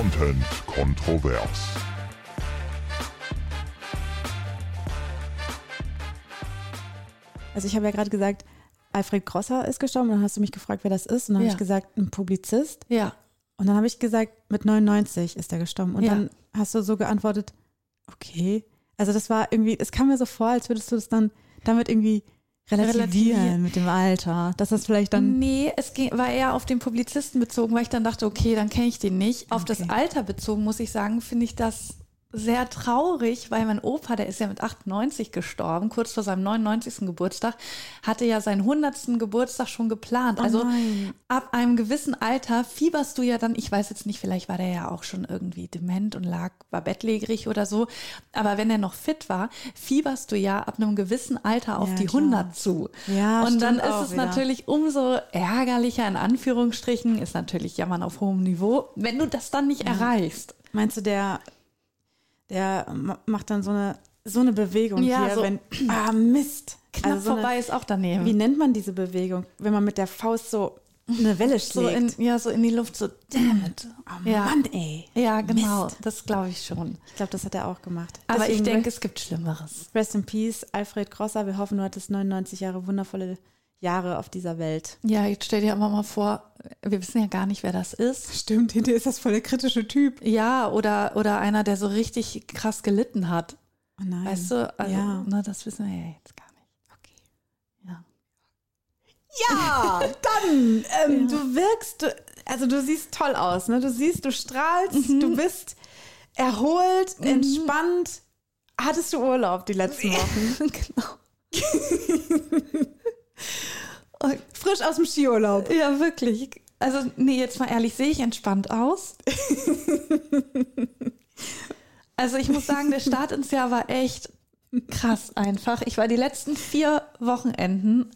Content kontrovers. Also ich habe ja gerade gesagt, Alfred Grosser ist gestorben. Und dann hast du mich gefragt, wer das ist. Und dann habe Ja. ich gesagt, ein Publizist. Ja. Und dann habe ich gesagt, mit 99 ist er gestorben. Und Ja. dann hast du so geantwortet, okay. Also das war irgendwie, es kam mir so vor, als würdest du das dann damit irgendwie relativieren Relativieren. mit dem Alter. Dass das vielleicht dann, Nee, es ging, war eher auf den Publizisten bezogen, weil ich dann dachte, okay, dann kenne ich den nicht. Auf Okay. das Alter bezogen, muss ich sagen, finde ich das sehr traurig, weil mein Opa, der ist ja mit 98 gestorben, kurz vor seinem 99. Geburtstag, hatte ja seinen 100. Geburtstag schon geplant. Oh also nein. ab einem gewissen Alter fieberst du ja dann, ich weiß jetzt nicht, vielleicht war der ja auch schon irgendwie dement und lag, war bettlägerig oder so, aber wenn er noch fit war, fieberst du ja ab einem gewissen Alter auf Ja, die klar. 100 zu. Ja, und dann ist es wieder. natürlich umso ärgerlicher, in Anführungsstrichen, ist natürlich Jammern auf hohem Niveau, wenn du das dann nicht erreichst. meinst du, der, der ma- macht dann so eine, so eine Bewegung Ja, hier, so- wenn, ah Mist. Knapp Also so eine- vorbei ist auch daneben. Wie nennt man diese Bewegung? Wenn man mit der Faust so eine Welle so in, schlägt. ja, so in die Luft, so damn it. oh ja. Mann, ey. Ja, genau, Mist. das glaube ich schon. Ich glaube, das hat er auch gemacht. Aber ich Deswegen denke, es gibt Schlimmeres. Rest in Peace, Alfred Grosser. Wir hoffen, du hattest 99 Jahre wundervolle Jahre auf dieser Welt. Ja, jetzt stell dir aber mal vor, wir wissen ja gar nicht, wer das ist. Stimmt, hinter ist das voll der kritische Typ. Ja, oder, oder einer, der so richtig krass gelitten hat. Oh nein. Weißt du? Also, Ja. na, das wissen wir ja jetzt gar nicht. Okay. Ja. Ja, dann, ähm, du wirkst, also du siehst toll aus, ne? Du siehst, du strahlst, Mhm. du bist erholt, entspannt. Hattest du Urlaub die letzten Wochen? genau. Frisch aus dem Skiurlaub. Ja, wirklich. Also, nee, jetzt mal ehrlich, sehe ich entspannt aus? also, ich muss sagen, der Start ins Jahr war echt krass einfach. Ich war die letzten vier Wochenenden,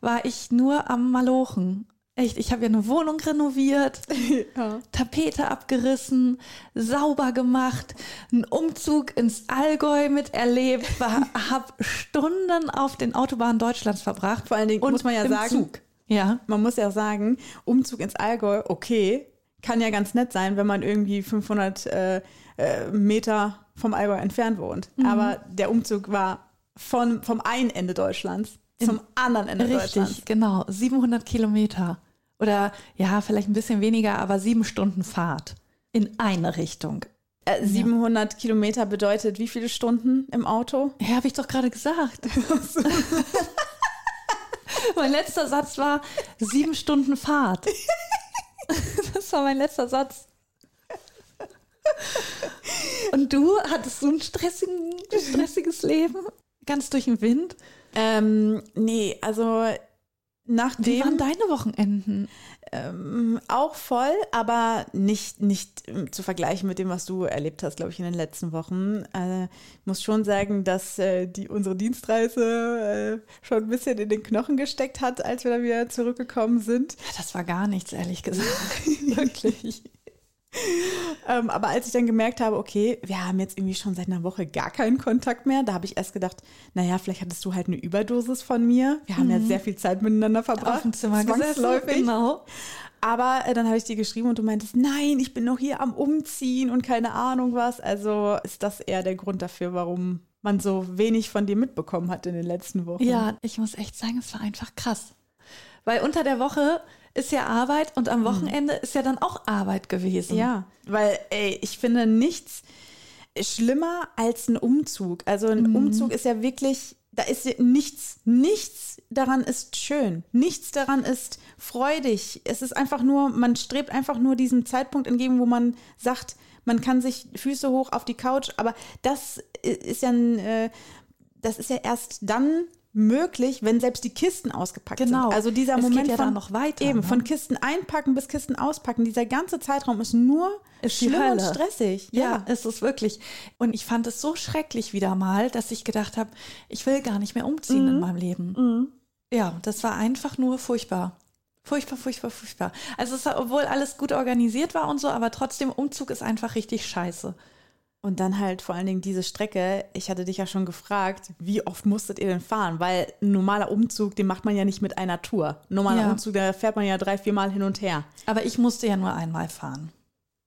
war ich nur am Malochen. Echt, ich habe ja eine Wohnung renoviert, Ja. Tapete abgerissen, sauber gemacht, einen Umzug ins Allgäu miterlebt, habe Stunden auf den Autobahnen Deutschlands verbracht. Vor allen Dingen und muss man ja sagen, Zug. Ja. man muss ja sagen, Umzug ins Allgäu, okay, kann ja ganz nett sein, wenn man irgendwie 500 äh, äh, Meter vom Allgäu entfernt wohnt. Mhm. Aber der Umzug war von, vom einen Ende Deutschlands zum anderen Ende Deutschlands. Richtig, genau. 700 Kilometer. Oder ja, vielleicht ein bisschen weniger, aber sieben Stunden Fahrt in eine Richtung. Äh, 700 Kilometer bedeutet wie viele Stunden im Auto? Ja, habe ich doch gerade gesagt. mein letzter Satz war sieben Stunden Fahrt. das war mein letzter Satz. Und du, hattest du ein stressigen, stressiges Leben? Ganz durch den Wind? Ähm, nee, also Wie nachdem waren deine Wochenenden? ähm, auch voll, aber nicht, nicht ähm, zu vergleichen mit dem, was du erlebt hast, glaube ich, in den letzten Wochen. Äh, ich muss schon sagen, dass äh, die, unsere Dienstreise äh, schon ein bisschen in den Knochen gesteckt hat, als wir da wieder zurückgekommen sind. Das war gar nichts, ehrlich gesagt. Wirklich. Ähm, aber als ich dann gemerkt habe, okay, wir haben jetzt irgendwie schon seit einer Woche gar keinen Kontakt mehr, da habe ich erst gedacht, naja, vielleicht hattest du halt eine Überdosis von mir. Wir haben ja sehr viel Zeit miteinander verbracht. Mhm. Auf dem Zimmer gesessen. zwangsläufig. Genau. Aber äh, dann habe ich dir geschrieben und du meintest, nein, ich bin noch hier am Umziehen und keine Ahnung was. Also ist das eher der Grund dafür, warum man so wenig von dir mitbekommen hat in den letzten Wochen. Ja, ich muss echt sagen, es war einfach krass. Weil unter der Woche ist ja Arbeit und am Wochenende ist ja dann auch Arbeit gewesen. Ja, weil ey, ich finde nichts schlimmer als ein Umzug. Also ein Umzug ist ja wirklich, da ist nichts, nichts daran ist schön. Nichts daran ist freudig. Es ist einfach nur, man strebt einfach nur diesem Zeitpunkt entgegen, wo man sagt, man kann sich Füße hoch auf die Couch, aber das ist ja ein, äh, das ist ja erst dann möglich, wenn selbst die Kisten ausgepackt Genau. sind. Also dieser Es Moment ja von noch weiter, eben ne? von Kisten einpacken bis Kisten auspacken, dieser ganze Zeitraum ist nur Ist schlimm und stressig. Ja, ist es wirklich. Und ich fand es so schrecklich wieder mal, dass ich gedacht habe, ich will gar nicht mehr umziehen in meinem Leben. Ja, das war einfach nur furchtbar. Furchtbar, furchtbar, furchtbar. Also es obwohl alles gut organisiert war und so, aber trotzdem Umzug ist einfach richtig scheiße. Und dann halt vor allen Dingen diese Strecke. Ich hatte dich ja schon gefragt, wie oft musstet ihr denn fahren? Weil ein normaler Umzug, den macht man ja nicht mit einer Tour. Ein normaler Ja. Umzug, da fährt man ja drei, vier Mal hin und her. Aber ich musste ja nur einmal fahren.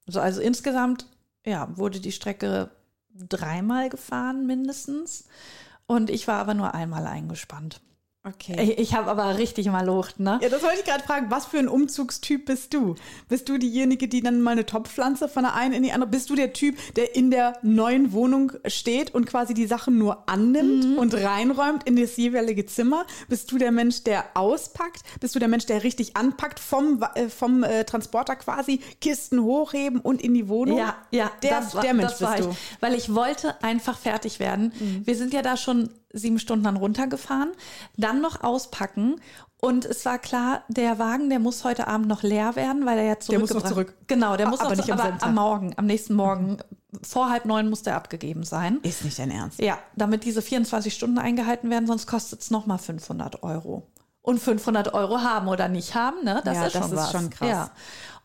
So, also insgesamt, ja, wurde die Strecke dreimal gefahren mindestens. Und ich war aber nur einmal eingespannt. Okay. Ich, ich habe aber richtig mal Lucht, ne? Ja, das wollte ich gerade fragen. Was für ein Umzugstyp bist du? Bist du diejenige, die dann mal eine Topfpflanze von der einen in die andere? Bist du der Typ, der in der neuen Wohnung steht und quasi die Sachen nur annimmt und reinräumt in das jeweilige Zimmer? Bist du der Mensch, der auspackt? Bist du der Mensch, der richtig anpackt vom, äh, vom äh, Transporter quasi Kisten hochheben und in die Wohnung? Ja, ja, der, das war, der Mensch das war bist ich. du. Weil ich wollte einfach fertig werden. Wir sind ja da schon sieben Stunden dann runtergefahren, dann noch auspacken. Und es war klar, der Wagen, der muss heute Abend noch leer werden, weil er ja Der muss noch zurückgebracht zurück. Genau, der Ah, muss aber noch nicht zurück, am aber Tag. am Morgen, am nächsten Morgen, vor halb neun muss der abgegeben sein. Ist nicht dein Ernst. Ja, damit diese 24 Stunden eingehalten werden, sonst kostet es nochmal 500 Euro. Und 500 Euro haben oder nicht haben, ne? Das Ja, ist das schon ist was. schon krass. Ja.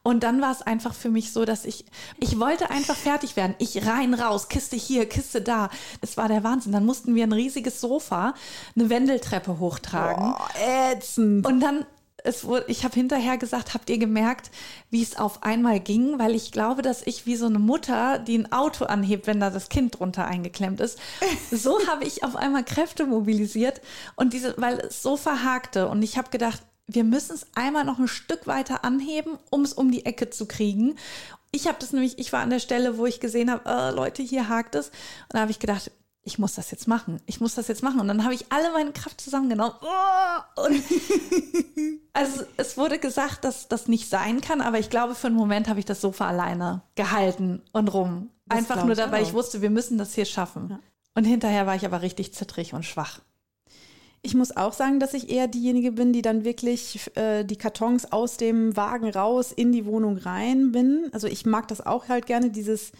Und dann war es einfach für mich so, dass ich, ich wollte einfach fertig werden. Ich rein, raus, Kiste hier, Kiste da. Es war der Wahnsinn. Dann mussten wir ein riesiges Sofa, eine Wendeltreppe hochtragen. Oh, ätzend. Und dann, es wurde, ich habe hinterher gesagt, habt ihr gemerkt, wie es auf einmal ging? Weil ich glaube, dass ich wie so eine Mutter, die ein Auto anhebt, wenn da das Kind drunter eingeklemmt ist, so habe ich auf einmal Kräfte mobilisiert und diese, weil es so verhakte. Und ich habe gedacht, wir müssen es einmal noch ein Stück weiter anheben, um es um die Ecke zu kriegen. Ich habe das nämlich, ich war an der Stelle, wo ich gesehen habe, äh, Leute, hier hakt es. Und da habe ich gedacht, ich muss das jetzt machen. Ich muss das jetzt machen. Und dann habe ich alle meine Kraft zusammengenommen. Oh, und also es wurde gesagt, dass das nicht sein kann, aber ich glaube, für einen Moment habe ich das Sofa alleine gehalten und rum. Das Einfach nur ich dabei, ich auch. wusste, wir müssen das hier schaffen. Und hinterher war ich aber richtig zittrig und schwach. Ich muss auch sagen, dass ich eher diejenige bin, die dann wirklich äh, die Kartons aus dem Wagen raus in die Wohnung rein bin. Also ich mag das auch halt gerne, dieses,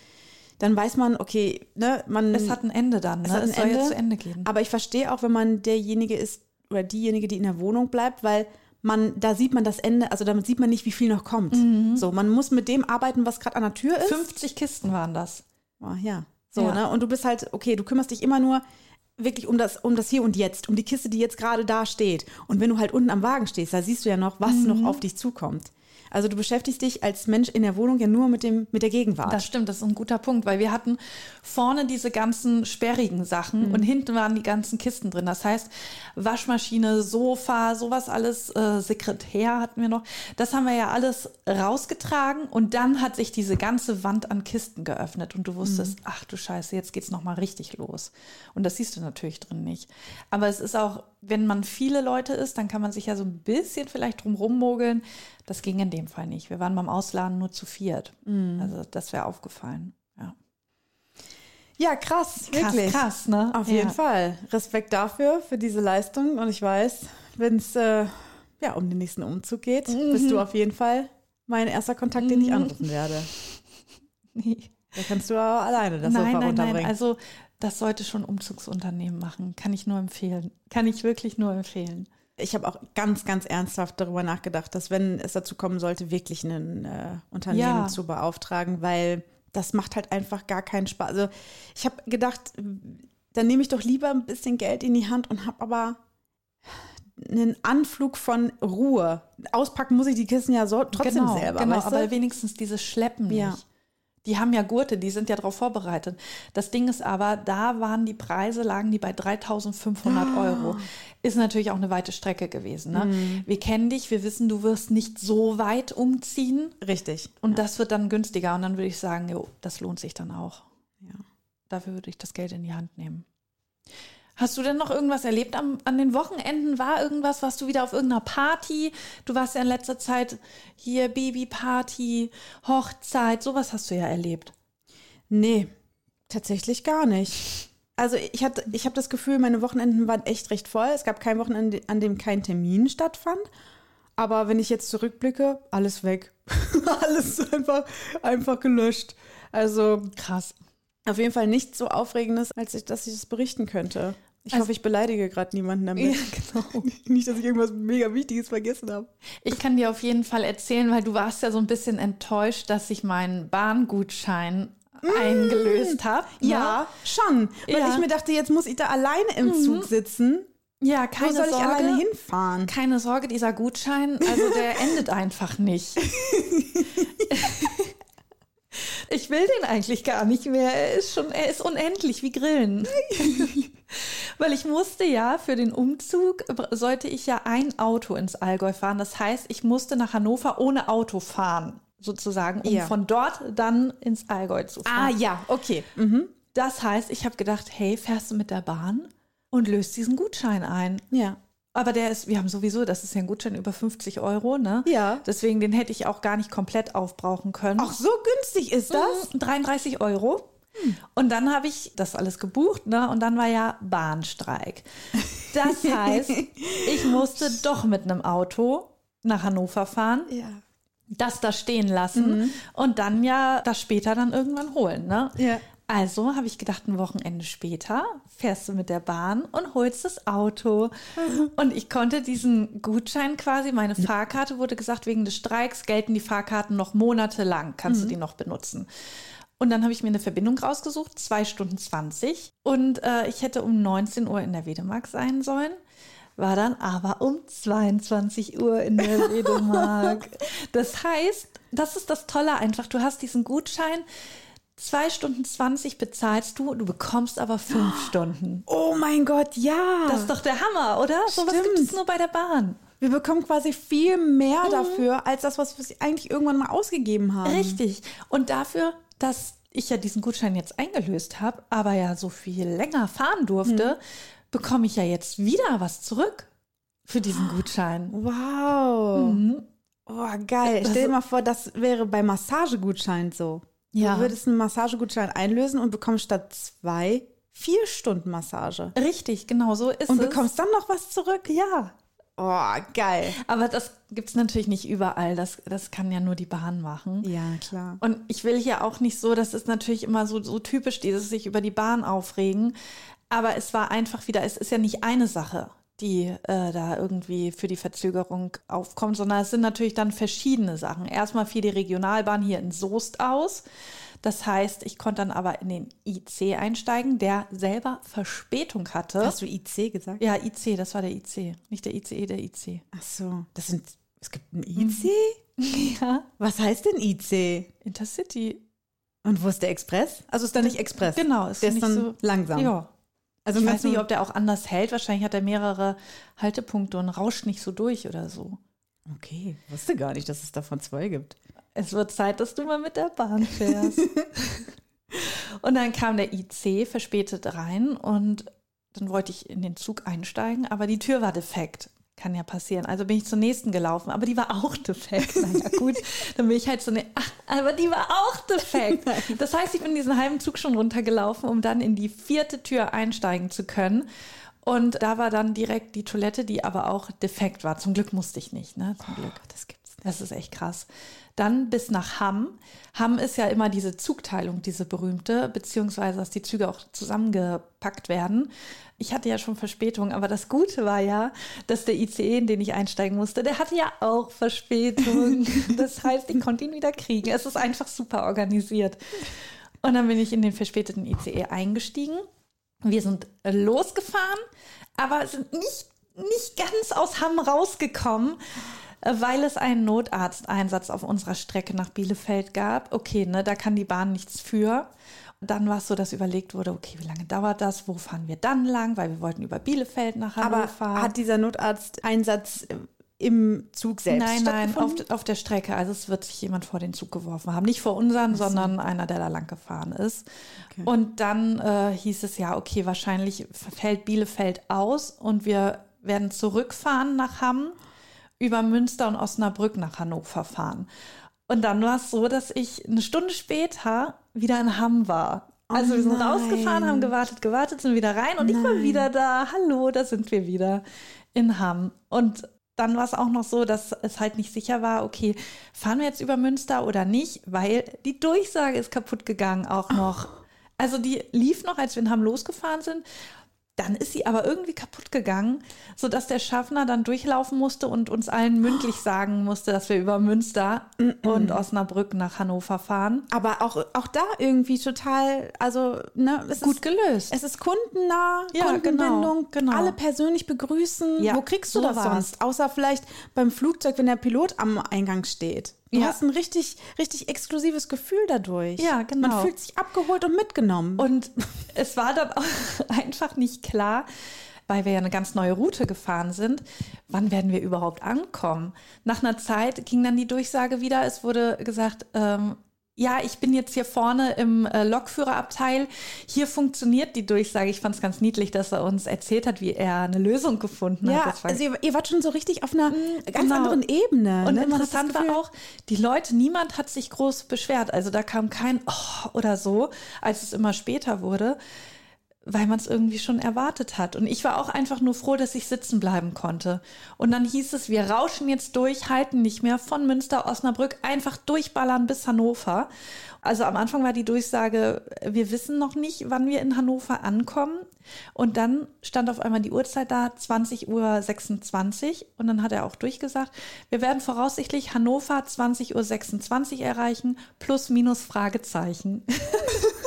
dann weiß man, okay, ne, man. Es hat ein Ende dann, ne? es hat ein es soll Ende, jetzt zu Ende gehen. Aber ich verstehe auch, wenn man derjenige ist oder diejenige, die in der Wohnung bleibt, weil man, da sieht man das Ende, also damit sieht man nicht, wie viel noch kommt. Mhm. So, man muss mit dem arbeiten, was gerade an der Tür ist. 50 Kisten waren das. Oh, ja. So, Ja. ne? Und du bist halt, okay, du kümmerst dich immer nur wirklich um das, um das Hier und Jetzt, um die Kiste, die jetzt gerade da steht. Und wenn du halt unten am Wagen stehst, da siehst du ja noch, was Mhm. noch auf dich zukommt. Also du beschäftigst dich als Mensch in der Wohnung ja nur mit dem, mit der Gegenwart. Das stimmt, das ist ein guter Punkt, weil wir hatten vorne diese ganzen sperrigen Sachen Mhm. und hinten waren die ganzen Kisten drin. Das heißt, Waschmaschine, Sofa, sowas alles, äh, Sekretär hatten wir noch. Das haben wir ja alles rausgetragen und dann hat sich diese ganze Wand an Kisten geöffnet und du wusstest, Mhm. ach du Scheiße, jetzt geht's noch mal richtig los. Und das siehst du natürlich drin nicht. Aber es ist auch, wenn man viele Leute ist, dann kann man sich ja so ein bisschen vielleicht drum rummogeln. Das ging in dem Fall nicht. Wir waren beim Ausladen nur zu viert. Mhm. Also das wäre aufgefallen. Ja. ja, krass, Krass, wirklich. krass, ne? Auf Ja. jeden Fall. Respekt dafür, für diese Leistung. Und ich weiß, wenn es äh, ja, um den nächsten Umzug geht, Mhm. bist du auf jeden Fall mein erster Kontakt, den ich anrufen werde. Nee. Da kannst du aber alleine das nein, Sofa nein, runterbringen. nein. Also das sollte schon Umzugsunternehmen machen. Kann ich nur empfehlen. Kann ich wirklich nur empfehlen. ich habe auch ganz, ganz ernsthaft darüber nachgedacht, dass wenn es dazu kommen sollte, wirklich ein äh, Unternehmen Ja. zu beauftragen, weil das macht halt einfach gar keinen Spaß. Also ich habe gedacht, dann nehme ich doch lieber ein bisschen Geld in die Hand und habe aber einen Anflug von Ruhe. Auspacken muss ich die Kisten ja so trotzdem genau, selber. genau, weißt du? aber wenigstens dieses Schleppen Ja. nicht. Die haben ja Gurte, die sind ja darauf vorbereitet. Das Ding ist aber, da waren die Preise, lagen die bei 3500 Ah. Euro. Ist natürlich auch eine weite Strecke gewesen. Ne? Mhm. Wir kennen dich, wir wissen, du wirst nicht so weit umziehen. Richtig. Und das wird dann günstiger. Und dann würde ich sagen, jo, das lohnt sich dann auch. Ja. Dafür würde ich das Geld in die Hand nehmen. Hast du denn noch irgendwas erlebt am, an den Wochenenden? War irgendwas, was du wieder auf irgendeiner Party? Du warst ja in letzter Zeit hier Babyparty, Hochzeit, sowas hast du ja erlebt. Nee, tatsächlich gar nicht. Also ich hatte, ich habe das Gefühl, meine Wochenenden waren echt recht voll. Es gab kein Wochenende, an dem kein Termin stattfand. Aber wenn ich jetzt zurückblicke, alles weg. alles einfach, einfach gelöscht. Also Krass. auf jeden Fall nichts so Aufregendes, als ich, dass ich das berichten könnte. Ich Also- hoffe, ich beleidige gerade niemanden damit. genau. Nicht, dass ich irgendwas mega Wichtiges vergessen habe. Ich kann dir auf jeden Fall erzählen, weil du warst ja so ein bisschen enttäuscht, dass ich meinen Bahngutschein eingelöst habe. Ja, schon. Weil Ja. ich mir dachte, jetzt muss ich da alleine im Zug sitzen. Ja, Wo keine soll ich Sorge. alleine hinfahren? Keine Sorge, dieser Gutschein, also der endet einfach nicht. ich will den eigentlich gar nicht mehr. Er ist schon, er ist unendlich wie Grillen. Weil ich musste ja für den Umzug, sollte ich ja ein Auto ins Allgäu fahren. Das heißt, ich musste nach Hannover ohne Auto fahren, sozusagen, um Ja. von dort dann ins Allgäu zu Ah, fahren. ja, okay. Mhm. Das heißt, ich habe gedacht, hey, fährst du mit der Bahn und löst diesen Gutschein ein. Ja. Aber der ist, wir haben sowieso, das ist ja ein Gutschein über 50 Euro, ne? Ja. Deswegen, den hätte ich auch gar nicht komplett aufbrauchen können. Ach, so günstig ist das? Mhm, 33 Euro. Und dann habe ich das alles gebucht, ne? Und dann war ja Bahnstreik. Das heißt, ich musste doch mit einem Auto nach Hannover fahren, Ja. das da stehen lassen und dann ja das später dann irgendwann holen, ne? Ja. Also habe ich gedacht, ein Wochenende später fährst du mit der Bahn und holst das Auto. Und ich konnte diesen Gutschein quasi, meine Fahrkarte wurde gesagt, wegen des Streiks gelten die Fahrkarten noch monatelang, kannst du die noch benutzen. Und dann habe ich mir eine Verbindung rausgesucht, zwei Stunden 20. Und äh, ich hätte um 19 Uhr in der Wedemark sein sollen. War dann aber um 22 Uhr in der Wedemark. Das heißt, das ist das Tolle einfach. Du hast diesen Gutschein, zwei Stunden 20 bezahlst du, du bekommst aber fünf Stunden. Oh mein Gott, ja. Das ist doch der Hammer, oder? So was gibt es nur bei der Bahn. wir bekommen quasi viel mehr dafür, als das, was wir eigentlich irgendwann mal ausgegeben haben. Richtig. Und dafür, dass ich ja diesen Gutschein jetzt eingelöst habe, aber ja so viel länger fahren durfte, bekomme ich ja jetzt wieder was zurück für diesen Gutschein. Wow. Oh, geil. Das- Stell dir mal vor, das wäre bei Massagegutschein so. Ja. Du würdest einen Massagegutschein einlösen und bekommst statt zwei vier Stunden Massage. Richtig, genau so ist Und es. bekommst dann noch was zurück? ja. Oh, geil. Aber das gibt es natürlich nicht überall. Das, das kann ja nur die Bahn machen. Ja, klar. Und ich will hier auch nicht so, das ist natürlich immer so, so typisch, dieses sich über die Bahn aufregen. Aber es war einfach wieder, es ist ja nicht eine Sache, die äh, da irgendwie für die Verzögerung aufkommt, sondern es sind natürlich dann verschiedene Sachen. Erstmal fiel die Regionalbahn hier in Soest aus. Das heißt, ich konnte dann aber in den IC einsteigen, der selber Verspätung hatte. Hast du IC gesagt? ja, IC, das war der IC, nicht der ICE, der IC. Ach so. Das sind, es gibt ein IC? Ja, Was heißt denn IC? Intercity. Und wo ist der Express? Also ist da nicht Express? Genau, ist Der ist dann so langsam. Ja. Also Ich weiß nicht, ob der auch anders hält. Wahrscheinlich hat er mehrere Haltepunkte und rauscht nicht so durch oder so. Okay, wusste gar nicht, dass es davon zwei gibt. Es wird Zeit, dass du mal mit der Bahn fährst. und dann kam der IC verspätet rein und dann wollte ich in den Zug einsteigen, aber die Tür war defekt. Kann ja passieren. Also bin ich zur nächsten gelaufen, aber die war auch defekt. Naja, gut, dann bin ich halt so eine, ach, aber die war auch defekt. Das heißt, ich bin diesen halben Zug schon runtergelaufen, um dann in die vierte Tür einsteigen zu können. Und da war dann direkt die Toilette, die aber auch defekt war. Zum Glück musste ich nicht, ne? Zum Glück. Das nicht. Das ist echt krass. Dann bis nach Hamm. Hamm ist ja immer diese Zugteilung, diese berühmte, beziehungsweise dass die Züge auch zusammengepackt werden. Ich hatte ja schon Verspätung, aber das Gute war ja, dass der ICE, in den ich einsteigen musste, der hatte ja auch Verspätung. Das heißt, ich konnte ihn wieder kriegen. Es ist einfach super organisiert. Und dann bin ich in den verspäteten ICE eingestiegen. Wir sind losgefahren, aber sind nicht, nicht ganz aus Hamm rausgekommen, weil es einen Notarzteinsatz auf unserer Strecke nach Bielefeld gab. Okay, ne, da kann die Bahn nichts für. Und dann war es so, dass überlegt wurde, okay, wie lange dauert das? Wo fahren wir dann lang? Weil wir wollten über Bielefeld nach Hannover. Aber fahren. hat dieser Notarzteinsatz im Zug selbst Nein, nein, auf, auf der Strecke. Also es wird sich jemand vor den Zug geworfen haben. Nicht vor unseren, sondern einer, der da lang gefahren ist. Und dann äh, hieß es ja, okay, wahrscheinlich fällt Bielefeld aus und wir werden zurückfahren nach Hamm, über Münster und Osnabrück nach Hannover fahren. Und dann war es so, dass ich eine Stunde später wieder in Hamm war. Also wir sind nein. rausgefahren, haben gewartet, gewartet, sind wieder rein und ich war wieder da. Hallo, da sind wir wieder in Hamm. Und dann war es auch noch so, dass es halt nicht sicher war, okay, fahren wir jetzt über Münster oder nicht, weil die Durchsage ist kaputt gegangen auch noch. Also die lief noch, als wir in Hamm losgefahren sind. Dann ist sie aber irgendwie kaputt gegangen, sodass der Schaffner dann durchlaufen musste und uns allen mündlich sagen musste, dass wir über Münster und Osnabrück nach Hannover fahren. Aber auch, auch da irgendwie total, also, ne, es Gut ist, gelöst. es ist kundennah, Ja, Kundenbindung, genau, genau. alle persönlich begrüßen. Ja, Wo kriegst du so das sonst? Außer vielleicht beim Flugzeug, wenn der Pilot am Eingang steht. Du Ja. hast ein richtig, richtig exklusives Gefühl dadurch. Ja, genau. Man fühlt sich abgeholt und mitgenommen. Und es war dann auch einfach nicht klar, weil wir ja eine ganz neue Route gefahren sind, wann werden wir überhaupt ankommen. Nach einer Zeit ging dann die Durchsage wieder. Es wurde gesagt, ähm, ja, ich bin jetzt hier vorne im äh, Lokführerabteil. Hier funktioniert die Durchsage. Ich fand es ganz niedlich, dass er uns erzählt hat, wie er eine Lösung gefunden ja, hat. War also ihr, ihr wart schon so richtig auf einer ganz genau. anderen Ebene. Und ne? Man hat interessant war auch, die Leute, niemand hat sich groß beschwert. Also da kam kein Oh oder so, als es immer später wurde, weil man es irgendwie schon erwartet hat. Und ich war auch einfach nur froh, dass ich sitzen bleiben konnte. Und dann hieß es, wir rauschen jetzt durch, halten nicht mehr von Münster, Osnabrück, einfach durchballern bis Hannover. Also am Anfang war die Durchsage, wir wissen noch nicht, wann wir in Hannover ankommen. Und dann stand auf einmal die Uhrzeit da, 20.26 Uhr. Und dann hat er auch durchgesagt, wir werden voraussichtlich Hannover 20.26 Uhr erreichen, plus minus Fragezeichen.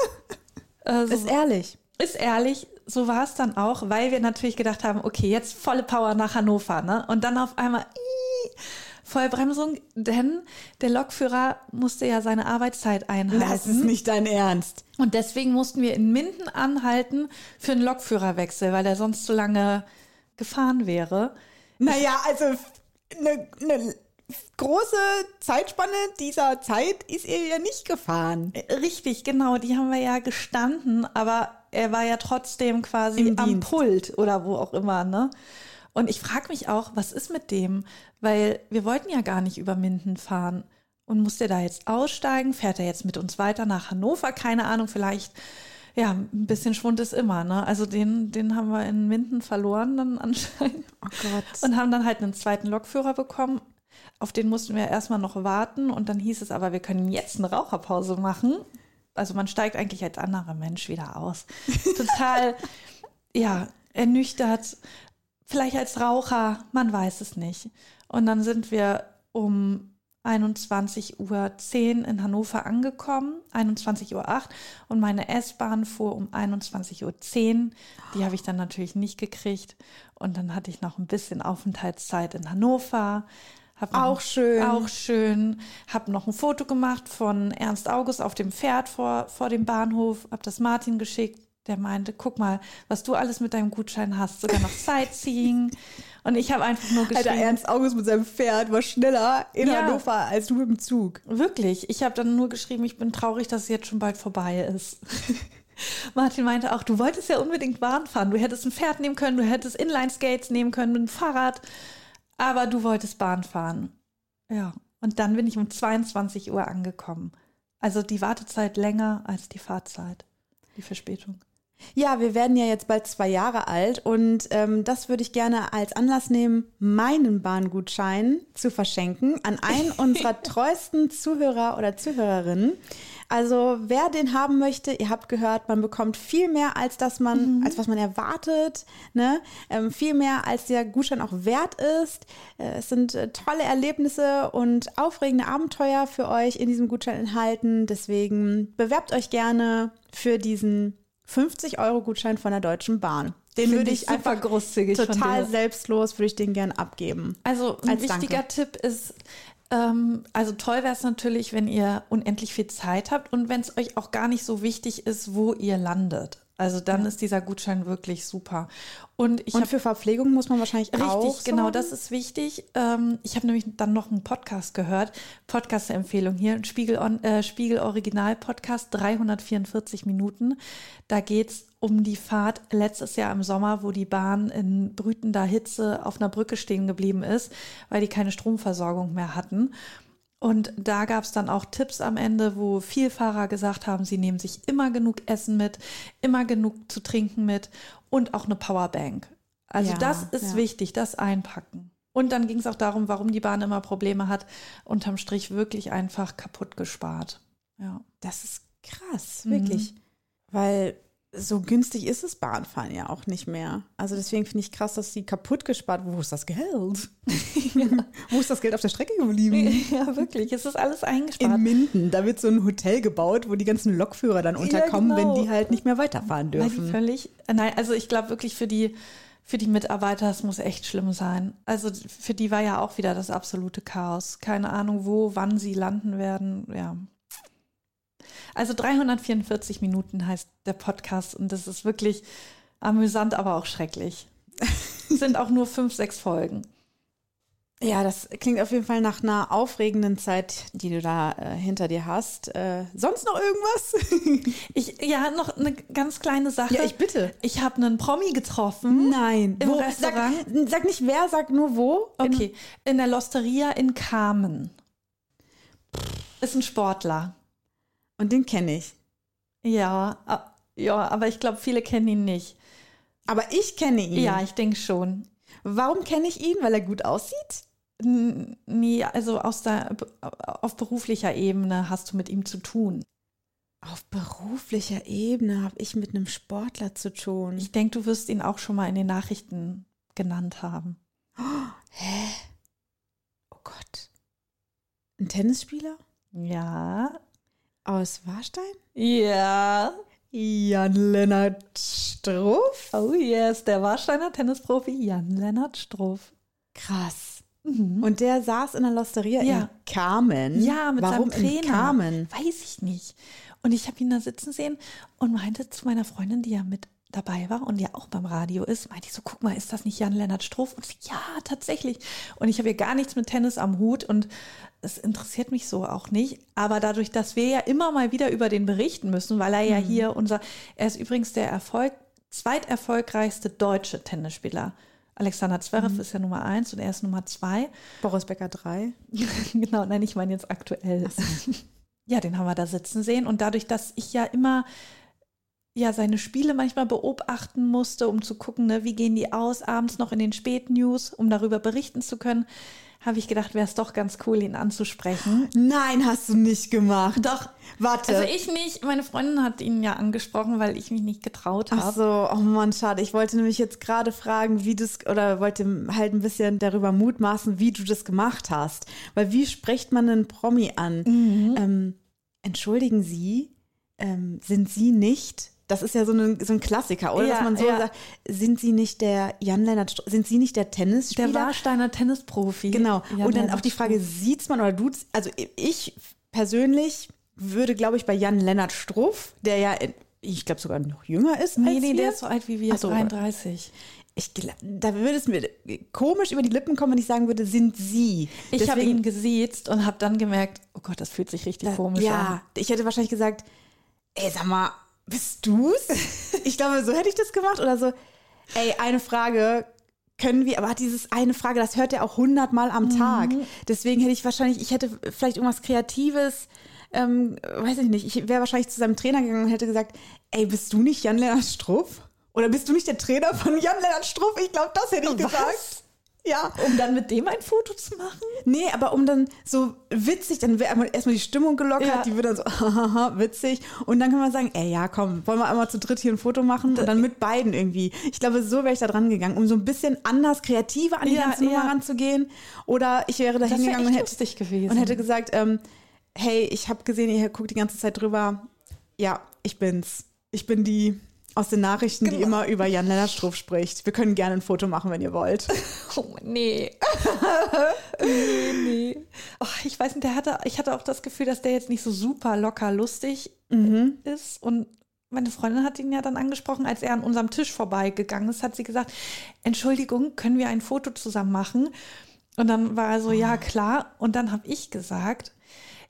also, Ist ehrlich. Ist ehrlich, so war es dann auch, weil wir natürlich gedacht haben, okay, jetzt volle Power nach Hannover, ne? Und dann auf einmal ii, Vollbremsung, denn der Lokführer musste ja seine Arbeitszeit einhalten. Das ist nicht dein Ernst. Und deswegen mussten wir in Minden anhalten für einen Lokführerwechsel, weil er sonst zu lange gefahren wäre. Naja, also eine ne große Zeitspanne dieser Zeit ist ihr ja nicht gefahren. Richtig, genau, die haben wir ja gestanden, aber er war ja trotzdem quasi am Dienst. Pult oder wo auch immer, ne? Und ich frage mich auch, was ist mit dem? Weil wir wollten ja gar nicht über Minden fahren. Und muss der da jetzt aussteigen? Fährt er jetzt mit uns weiter nach Hannover? Keine Ahnung, vielleicht, ja, ein bisschen Schwund ist immer, ne? Also den, den haben wir in Minden verloren dann anscheinend. Oh Gott. Und haben dann halt einen zweiten Lokführer bekommen. Auf den mussten wir erstmal noch warten und dann hieß es aber, wir können jetzt eine Raucherpause machen. Also man steigt eigentlich als anderer Mensch wieder aus. Total, ja, ernüchtert. Vielleicht als Raucher, man weiß es nicht. Und dann sind wir um 21.10 Uhr in Hannover angekommen, 21.08 Uhr und meine S-Bahn fuhr um 21.10 Uhr. Die habe ich dann natürlich nicht gekriegt. Und dann hatte ich noch ein bisschen Aufenthaltszeit in Hannover. Hab noch- Auch schön. Auch schön. Hab noch ein Foto gemacht von Ernst August auf dem Pferd vor, vor dem Bahnhof. Hab das Martin geschickt. Der meinte, guck mal, was du alles mit deinem Gutschein hast. Sogar noch Sightseeing. Und ich habe einfach nur geschrieben. Alter, Ernst August mit seinem Pferd war schneller in Ja. Hannover als du mit dem Zug. Wirklich. Ich habe dann nur geschrieben, ich bin traurig, dass es jetzt schon bald vorbei ist. Martin meinte auch, du wolltest ja unbedingt Bahn fahren. Du hättest ein Pferd nehmen können, du hättest Inline-Skates nehmen können mit dem Fahrrad. Aber du wolltest Bahn fahren. Ja. Und dann bin ich um 22 Uhr angekommen. Also die Wartezeit länger als die Fahrzeit. Die Verspätung. Ja, wir werden ja jetzt bald zwei Jahre alt und ähm, das würde ich gerne als Anlass nehmen, meinen Bahngutschein zu verschenken an einen unserer treuesten Zuhörer oder Zuhörerinnen. Also wer den haben möchte, ihr habt gehört, man bekommt viel mehr als das man, als was man erwartet, ne? Ähm, viel mehr als der Gutschein auch wert ist. Äh, es sind äh, tolle Erlebnisse und aufregende Abenteuer für euch in diesem Gutschein enthalten. Deswegen bewerbt euch gerne für diesen 50-Euro-Gutschein von der Deutschen Bahn. Den Finde würde ich ich einfach großzügig total selbstlos, würde ich den gern abgeben. Also ein Als wichtiger Danke. Tipp ist, ähm, also toll wäre es natürlich, wenn ihr unendlich viel Zeit habt und wenn es euch auch gar nicht so wichtig ist, wo ihr landet. Also dann ist dieser Gutschein wirklich super. Und ich Und für Verpflegung muss man wahrscheinlich auch. Richtig, genau, das ist wichtig. Ähm, ich habe nämlich dann noch einen Podcast gehört, Podcast-Empfehlung hier, ein Spiegel, On, äh, Spiegel Original Podcast, 344 Minuten. Da geht's um die Fahrt letztes Jahr im Sommer, wo die Bahn in brütender Hitze auf einer Brücke stehen geblieben ist, weil die keine Stromversorgung mehr hatten. Und da gab es dann auch Tipps am Ende, wo Vielfahrer gesagt haben, sie nehmen sich immer genug Essen mit, immer genug zu trinken mit und auch eine Powerbank. Also Ja, das ist ja. wichtig, das einpacken. Und dann ging es auch darum, warum die Bahn immer Probleme hat. Unterm Strich wirklich einfach kaputt gespart. Ja. Das ist krass, Mhm. wirklich. Weil so günstig ist das Bahnfahren ja auch nicht mehr. Also deswegen finde ich krass, dass die kaputt gespart. Wo ist das Geld? Wo ist das Geld auf der Strecke geblieben? ja, wirklich. Es ist alles In eingespart. Minden, da wird so ein Hotel gebaut, wo die ganzen Lokführer dann unterkommen, genau. wenn die halt nicht mehr weiterfahren dürfen. völlig, nein, also ich glaube wirklich für die, für die Mitarbeiter, es muss echt schlimm sein. Also für die war ja auch wieder das absolute Chaos. Keine Ahnung, wo, wann sie landen werden. Ja. Also 344 Minuten heißt der Podcast und das ist wirklich amüsant, aber auch schrecklich. Sind auch nur fünf, sechs Folgen. Ja, das klingt auf jeden Fall nach einer aufregenden Zeit, die du da äh, hinter dir hast. Äh, sonst noch irgendwas? Ich, ja, noch eine ganz kleine Sache. Ja, ich bitte. Ich habe einen Promi getroffen. Nein. Im wo, Restaurant? Sag, sag nicht wer, sag nur wo. Okay, in der Losteria in Carmen. Ist ein Sportler. Und den kenne ich. Ja, ja, aber ich glaube, viele kennen ihn nicht. Aber ich kenne ihn. Ja, ich denke schon. Warum kenne ich ihn? Weil er gut aussieht? Nee, also aus der, auf beruflicher Ebene hast du mit ihm zu tun. Auf beruflicher Ebene habe ich mit einem Sportler zu tun. Ich denke, du wirst ihn auch schon mal in den Nachrichten genannt haben. oh Gott. Ein Tennisspieler? Ja. Aus Warstein? Ja. Jan-Lennart Struff? Oh yes, der Warsteiner Tennisprofi Jan-Lennart Struff. Krass. Und der saß in der Losteria Ja. in Carmen. Ja, mit Warum seinem Trainer. in Carmen? Weiß ich nicht. Und ich habe ihn da sitzen sehen und meinte zu meiner Freundin, die ja mit dabei war und ja auch beim Radio ist, meinte ich so, guck mal, ist das nicht Jan-Lennart Struff? Und sie, ja, tatsächlich. Und ich habe ja gar nichts mit Tennis am Hut und es interessiert mich so auch nicht. Aber dadurch, dass wir ja immer mal wieder über den berichten müssen, weil er ja hier unser, er ist übrigens der Erfolg, zweiterfolgreichste deutsche Tennisspieler. Alexander Zverev ist ja Nummer eins und er ist Nummer zwei. Boris Becker 3. genau, nein, ich meine jetzt aktuell. Ja, den haben wir da sitzen sehen. Und dadurch, dass ich ja immer ja seine Spiele manchmal beobachten musste, um zu gucken, ne, wie gehen die aus, abends noch in den Spätnews, um darüber berichten zu können, habe ich gedacht, wäre es doch ganz cool, ihn anzusprechen. Nein, hast du nicht gemacht. Doch. Warte. Also ich nicht, meine Freundin hat ihn ja angesprochen, weil ich mich nicht getraut Ach habe. so, oh Mann, schade. Ich wollte nämlich jetzt gerade fragen, wie du es, oder wollte halt ein bisschen darüber mutmaßen, wie du das gemacht hast. Weil wie spricht man einen Promi an? Ähm, entschuldigen Sie, ähm, sind Sie nicht, das ist ja so, ein so ein Klassiker, oder? Ja, Dass man so ja. sagt, sind Sie nicht der Jan-Lennart, Str- sind Sie nicht der Tennisspieler? Der Warsteiner Tennisprofi. Genau. Ja, und dann auch die Frage, sieht's man oder duzt, also ich persönlich würde, glaube ich, bei Jan-Lennart Struff, der ja, ich glaube sogar noch jünger ist Nee, als nee, wir. der ist so alt wie wir, Ach so. 33. Ich, da würde es mir komisch über die Lippen kommen, wenn ich sagen würde, sind Sie. Ich habe ihn gesiezt und habe dann gemerkt, oh Gott, das fühlt sich richtig komisch an. Ja, ich hätte wahrscheinlich gesagt, ey, sag mal, bist du's? ich glaube, so hätte ich das gemacht oder so, ey, eine Frage, können wir, aber dieses eine Frage, das hört er auch hundertmal am Tag. Deswegen hätte ich wahrscheinlich, ich hätte vielleicht irgendwas Kreatives, ähm, weiß ich nicht, ich wäre wahrscheinlich zu seinem Trainer gegangen und hätte gesagt, ey, bist du nicht Jan-Lennart Struff? Oder bist du nicht der Trainer von Jan-Lennart Struff? Ich glaube, das hätte ich Was? gesagt. Ja. Um dann mit dem ein Foto zu machen? Nee, aber um dann so witzig, dann wäre einmal- erstmal die Stimmung gelockert, Ja. die wird dann so hahaha, witzig. Und dann kann man sagen, ey, ja, komm, wollen wir einmal zu dritt hier ein Foto machen und dann mit beiden irgendwie. Ich glaube, so wäre ich da dran gegangen, um so ein bisschen anders, kreativer an die Ja, ganze Nummer ja. ranzugehen. Oder ich wäre da wär hingegangen echt und hätte, und hätte gesagt, ähm, hey, ich habe gesehen, ihr guckt die ganze Zeit drüber. Ja, ich bin's. Ich bin die aus den Nachrichten, die Genau. immer über Jan-Lennart Struff spricht. Wir können gerne ein Foto machen, wenn ihr wollt. Oh, nee. nee, nee. Oh, ich weiß nicht, der hatte, ich hatte auch das Gefühl, dass der jetzt nicht so super locker lustig ist. Und meine Freundin hat ihn ja dann angesprochen, als er an unserem Tisch vorbeigegangen ist, hat sie gesagt, Entschuldigung, können wir ein Foto zusammen machen? Und dann war er so, ja, klar. Und dann habe ich gesagt,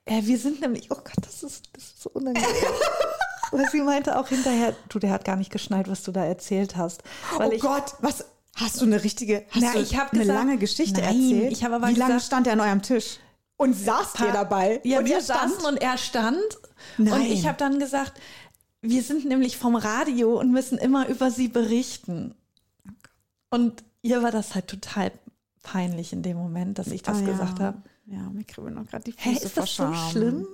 äh, wir sind nämlich, oh Gott, das ist, das ist so unangenehm. Weil sie meinte auch hinterher, du, der hat gar nicht geschnallt, was du da erzählt hast. Oh ich, Gott, was? Hast du eine richtige, hast Na, du ich eine gesagt- lange Geschichte Nein, erzählt? ich habe aber Wie lange gesagt- stand er an eurem Tisch? Und saß ihr dabei? Ja, und wir saßen und er stand. Und Nein. ich habe dann gesagt, wir sind nämlich vom Radio und müssen immer über sie berichten. Und ihr war das halt total peinlich in dem Moment, dass ich das Ah, gesagt ja. habe. Ja, mir kribbeln noch gerade die Hä, Füße ist vor das so schlimm?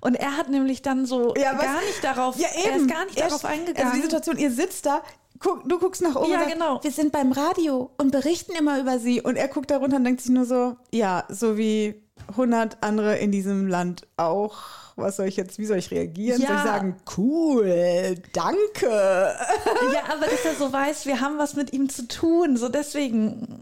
Und er hat nämlich dann so Ja, gar nicht darauf, Ja, eben. er ist gar nicht Er- darauf eingegangen. Also die Situation, ihr sitzt da, guck, du guckst nach oben Ja, und sagst, genau. wir sind beim Radio und berichten immer über sie. Und er guckt da runter und denkt sich nur so, ja, so wie 100 andere in diesem Land auch. Was soll ich jetzt, wie soll ich reagieren? Ja. Soll ich sagen, cool, danke. Ja, aber dass er so weiß, wir haben was mit ihm zu tun. So deswegen.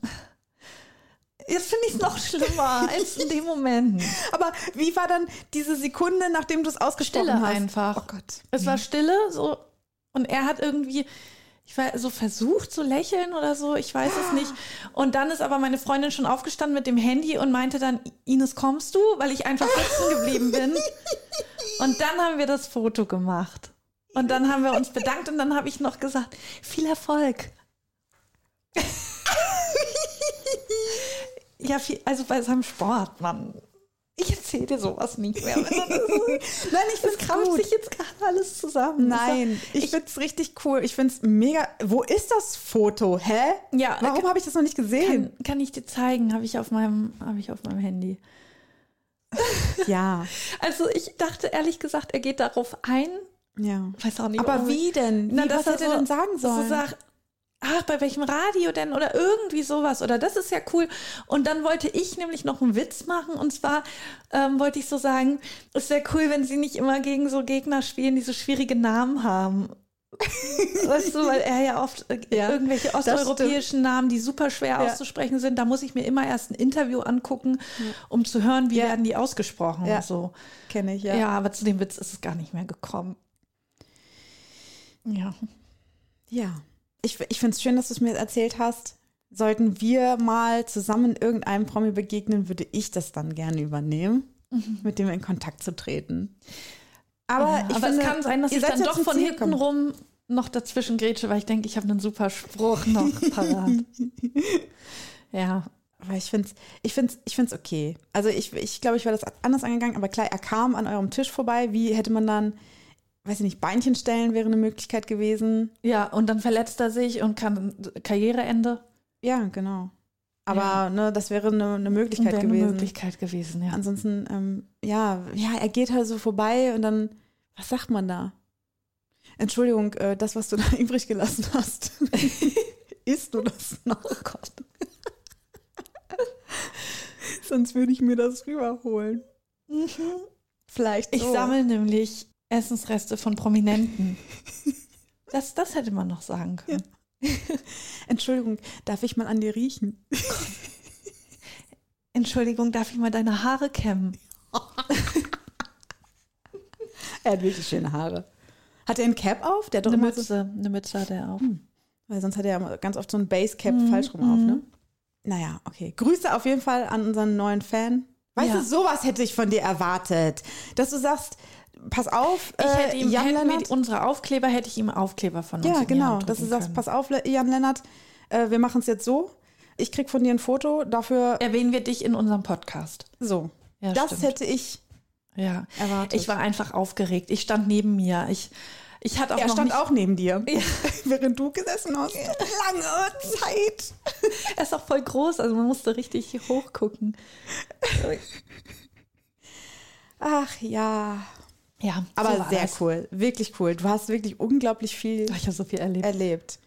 Jetzt finde ich es noch schlimmer als in dem Moment. Aber wie war dann diese Sekunde, nachdem du es ausgesprochen Stille hast? einfach. Oh Gott. Es war Stille, so und er hat irgendwie, ich war so versucht zu lächeln oder so, ich weiß es nicht. Und dann ist aber meine Freundin schon aufgestanden mit dem Handy und meinte dann, Ines, kommst du? Weil ich einfach sitzen geblieben bin. Und dann haben wir das Foto gemacht. Und dann haben wir uns bedankt und dann habe ich noch gesagt, viel Erfolg. Ja, viel, also bei seinem Sport, Mann. Ich erzähle dir sowas nicht mehr. Nein, ich Das krampft sich jetzt gerade alles zusammen. Nein, ich, find's richtig cool. Ich find's mega. Wo ist das Foto? Hä? Ja, Warum habe ich das noch nicht gesehen? Kann, kann ich dir zeigen, habe ich auf meinem, habe ich auf meinem Handy. Ja, Also ich dachte ehrlich gesagt, er geht darauf ein. ja. Weiß auch nicht. Aber warum. wie denn? Wie, Na, was dass er hätte er so- denn sagen dass er sollen? sagt, ach, bei welchem Radio denn? Oder irgendwie sowas. Oder das ist ja cool. Und dann wollte ich nämlich noch einen Witz machen. Und zwar ähm, wollte ich so sagen, es wäre cool, wenn sie nicht immer gegen so Gegner spielen, die so schwierige Namen haben. weißt du, weil er ja oft äh, Ja, irgendwelche osteuropäischen Namen, die super schwer Ja. auszusprechen sind, da muss ich mir immer erst ein Interview angucken, um zu hören, wie Ja. werden die ausgesprochen Ja. so. Kenne ich, Ja. ja. aber zu dem Witz ist es gar nicht mehr gekommen. Ja. Ja. Ich, ich finde es schön, dass du es mir erzählt hast. Sollten wir mal zusammen irgendeinem Promi begegnen, würde ich das dann gerne übernehmen, mit dem in Kontakt zu treten. Aber, Ja, ich aber finde, es kann sein, dass ihr ich dann doch von hinten rum noch dazwischen grätsche, weil ich denke, ich habe einen super Spruch noch parat. ja. Aber ich finde es ich find's, ich find's okay. Also ich, ich glaube, ich wäre das anders angegangen, aber klar, er kam an eurem Tisch vorbei. Wie hätte man dann, weiß ich nicht, Beinchen stellen wäre eine Möglichkeit gewesen. Ja, und dann verletzt er sich und kann Karriereende. Ja, genau. Aber Ja. ne, das wäre eine, eine Möglichkeit Wäre eine gewesen. Möglichkeit gewesen, ja. Ansonsten, ähm, ja, ja, er geht halt so vorbei und dann, was sagt man da? Entschuldigung, äh, das, was du da übrig gelassen hast. Isst du das noch? Oh Gott. Sonst würde ich mir das rüberholen. Vielleicht. Ich so. sammle nämlich Essensreste von Prominenten. Das, das hätte man noch sagen können. Entschuldigung, darf ich mal an dir riechen? Entschuldigung, darf ich mal deine Haare kämmen? Er hat wirklich schöne Haare. Hat er ein Cap auf? Der hat doch Eine immer so, Mütze, eine Mütze hat er auch. weil sonst hat er ja ganz oft so ein Basecap Mhm, falsch rum auf, ne? Naja, okay. Grüße auf jeden Fall an unseren neuen Fan. Weißt Ja. du, sowas hätte ich von dir erwartet. Dass du sagst, pass auf, Ich hätte äh, ihm, Jan Lennart. die, unsere Aufkleber, hätte ich ihm Aufkleber von uns Ja, genau. Dass du sagst, pass auf, Jan Lennart, äh, wir machen es jetzt so. Ich krieg von dir ein Foto, dafür Erwähnen wir dich in unserem Podcast. so. Ja, das stimmt. hätte ich Ja, erwartet. ich war einfach aufgeregt. Ich stand neben mir. Ich, ich hatte auch er stand auch neben dir, Ja. während du gesessen hast. Lange Zeit. Er ist auch voll groß, also man musste richtig hochgucken. Ach ja. Ja, Aber so sehr das. cool. Wirklich cool. Du hast wirklich unglaublich viel Ich habe so viel erlebt. erlebt.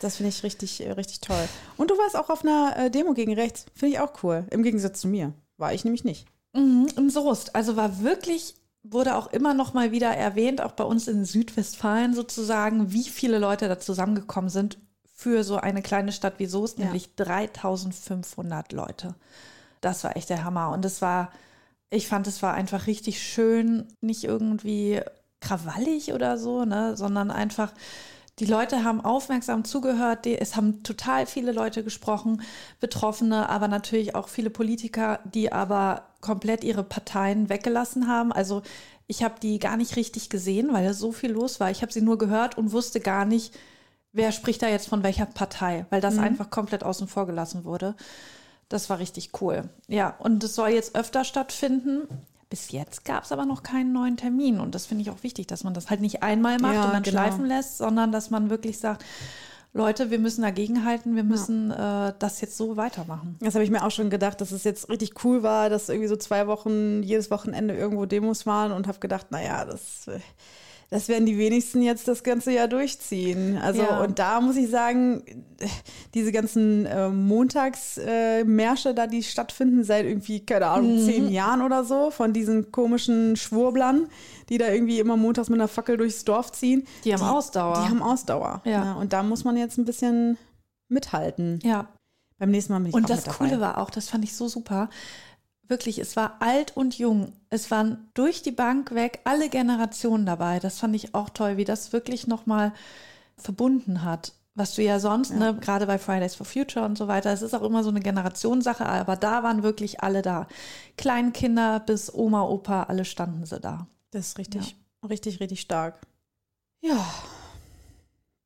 Das finde ich richtig, äh, richtig toll. Und du warst auch auf einer äh, Demo gegen rechts. Finde ich auch cool. Im Gegensatz zu mir. War ich nämlich nicht. Mhm, Im Soest. Also war wirklich, wurde auch immer noch mal wieder erwähnt, auch bei uns in Südwestfalen sozusagen, wie viele Leute da zusammengekommen sind für so eine kleine Stadt wie Soest, Ja. nämlich 3500 Leute. Das war echt der Hammer. Und es war, ich fand, es war einfach richtig schön, nicht irgendwie krawallig oder so, ne, sondern einfach, die Leute haben aufmerksam zugehört, die, es haben total viele Leute gesprochen, Betroffene, aber natürlich auch viele Politiker, die aber komplett ihre Parteien weggelassen haben. Also ich habe die gar nicht richtig gesehen, weil da so viel los war. Ich habe sie nur gehört und wusste gar nicht, wer spricht da jetzt von welcher Partei, weil das einfach komplett außen vor gelassen wurde. Das war richtig cool. Ja, und es soll jetzt öfter stattfinden. Bis jetzt gab es aber noch keinen neuen Termin. Und das finde ich auch wichtig, dass man das halt nicht einmal macht Ja, und dann genau. schleifen lässt, sondern dass man wirklich sagt, Leute, wir müssen dagegenhalten, wir müssen äh, das jetzt so weitermachen. Das habe ich mir auch schon gedacht, dass es jetzt richtig cool war, dass irgendwie so zwei Wochen jedes Wochenende irgendwo Demos waren und habe gedacht, naja, das, äh, das werden die wenigsten jetzt das ganze Jahr durchziehen. Also, Ja. und da muss ich sagen, diese ganzen äh, Montagsmärsche äh, da, die stattfinden seit irgendwie, keine Ahnung, Mhm. zehn Jahren oder so, von diesen komischen Schwurblern, die da irgendwie immer montags mit einer Fackel durchs Dorf ziehen. Die haben Ausdauer. Die haben Ausdauer. Ja. und da muss man jetzt ein bisschen mithalten. Ja. Beim nächsten Mal bin ich Und auch das Coole war auch, das fand ich so super. Wirklich, es war alt und jung. Es waren durch die Bank weg alle Generationen dabei. Das fand ich auch toll, wie das wirklich nochmal verbunden hat. Was du ja sonst, ne, gerade bei Fridays for Future und so weiter, es ist auch immer so eine Generationssache, aber da waren wirklich alle da. Kleinkinder bis Oma, Opa, alle standen sie da. Das ist richtig, richtig, richtig stark. Ja.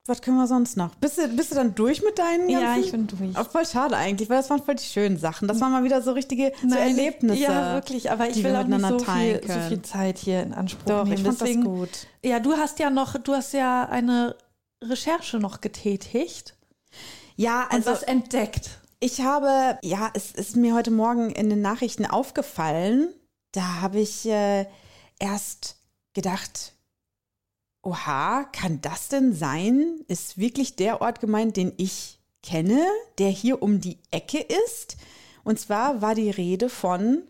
Was können wir sonst noch? Bist du, bist du dann durch mit deinen ganzen? Ja, ich bin durch. Auch voll schade eigentlich, weil das waren voll die schönen Sachen. Das waren mal wieder so richtige so Nein, Erlebnisse. Ja, wirklich, aber ich will auch nicht so viel, so viel Zeit hier in Anspruch Doch, nehmen. ich fand Deswegen, das gut. Ja, du hast ja noch, du hast ja eine Recherche noch getätigt Ja, und also was entdeckt. ich habe, ja, es ist mir heute Morgen in den Nachrichten aufgefallen. Da habe ich äh, erst gedacht, oha, kann das denn sein? Ist wirklich der Ort gemeint, den ich kenne, der hier um die Ecke ist? Und zwar war die Rede von,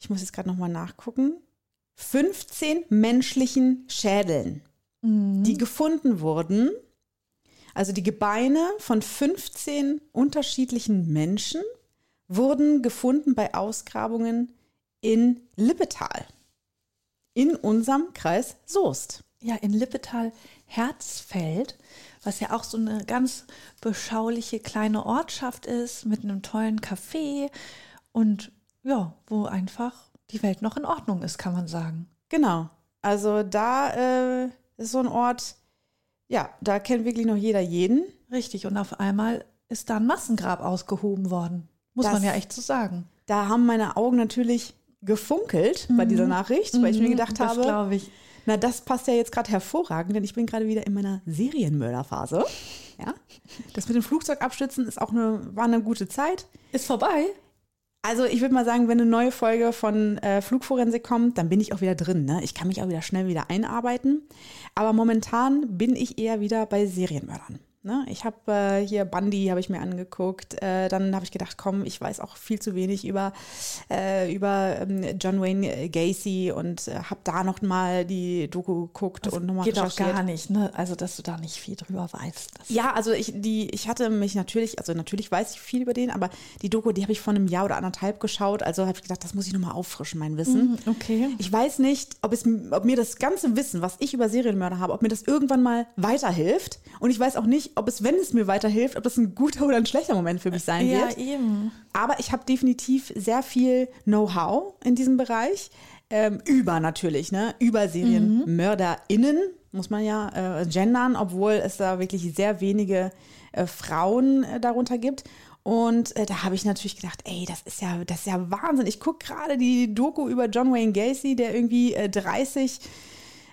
ich muss jetzt gerade nochmal nachgucken, 15 menschlichen Schädeln, die gefunden wurden. Also die Gebeine von 15 unterschiedlichen Menschen wurden gefunden bei Ausgrabungen in Lippetal, in unserem Kreis Soest. Ja, in Lippetal-Herzfeld, was ja auch so eine ganz beschauliche kleine Ortschaft ist mit einem tollen Café und ja, wo einfach die Welt noch in Ordnung ist, kann man sagen. Genau. Also da äh, ist so ein Ort, ja, da kennt wirklich noch jeder jeden. Richtig, und auf einmal ist da ein Massengrab ausgehoben worden. Muss Das- man ja echt so sagen. Da haben meine Augen natürlich gefunkelt bei dieser Nachricht, weil ich mir gedacht das habe, glaube ich. Na, das passt ja jetzt gerade hervorragend, denn ich bin gerade wieder in meiner Serienmörderphase. Ja, das mit dem Flugzeugabstützen ist auch eine, war eine gute Zeit. Ist vorbei. Also ich würde mal sagen, wenn eine neue Folge von äh, Flugforensik kommt, dann bin ich auch wieder drin. Ne? Ich kann mich auch wieder schnell wieder einarbeiten. Aber momentan bin ich eher wieder bei Serienmördern. Ne? Ich habe äh, hier Bundy habe ich mir angeguckt. Äh, dann habe ich gedacht, komm, ich weiß auch viel zu wenig über, äh, über ähm, John Wayne Gacy und äh, habe da noch mal die Doku geguckt und nochmal Geht auch gar nicht, ne? Also, dass du da nicht viel drüber weißt. Das Ja, also ich, die, ich hatte mich natürlich, also natürlich weiß ich viel über den, aber die Doku, die habe ich vor einem Jahr oder anderthalb geschaut. Also habe ich gedacht, das muss ich nochmal auffrischen, mein Wissen. okay. Ich weiß nicht, ob, es, ob mir das ganze Wissen, was ich über Serienmörder habe, ob mir das irgendwann mal weiterhilft. Und ich weiß auch nicht, ob es, wenn es mir weiterhilft, ob das ein guter oder ein schlechter Moment für mich sein Ja, wird. eben. Aber ich habe definitiv sehr viel Know-how in diesem Bereich. Ähm, über natürlich, ne? Über SerienmörderInnen, muss man ja äh, gendern, obwohl es da wirklich sehr wenige äh, Frauen äh, darunter gibt. Und äh, da habe ich natürlich gedacht, ey, das ist ja, das ist ja Wahnsinn. Ich gucke gerade die Doku über John Wayne Gacy, der irgendwie äh, 30,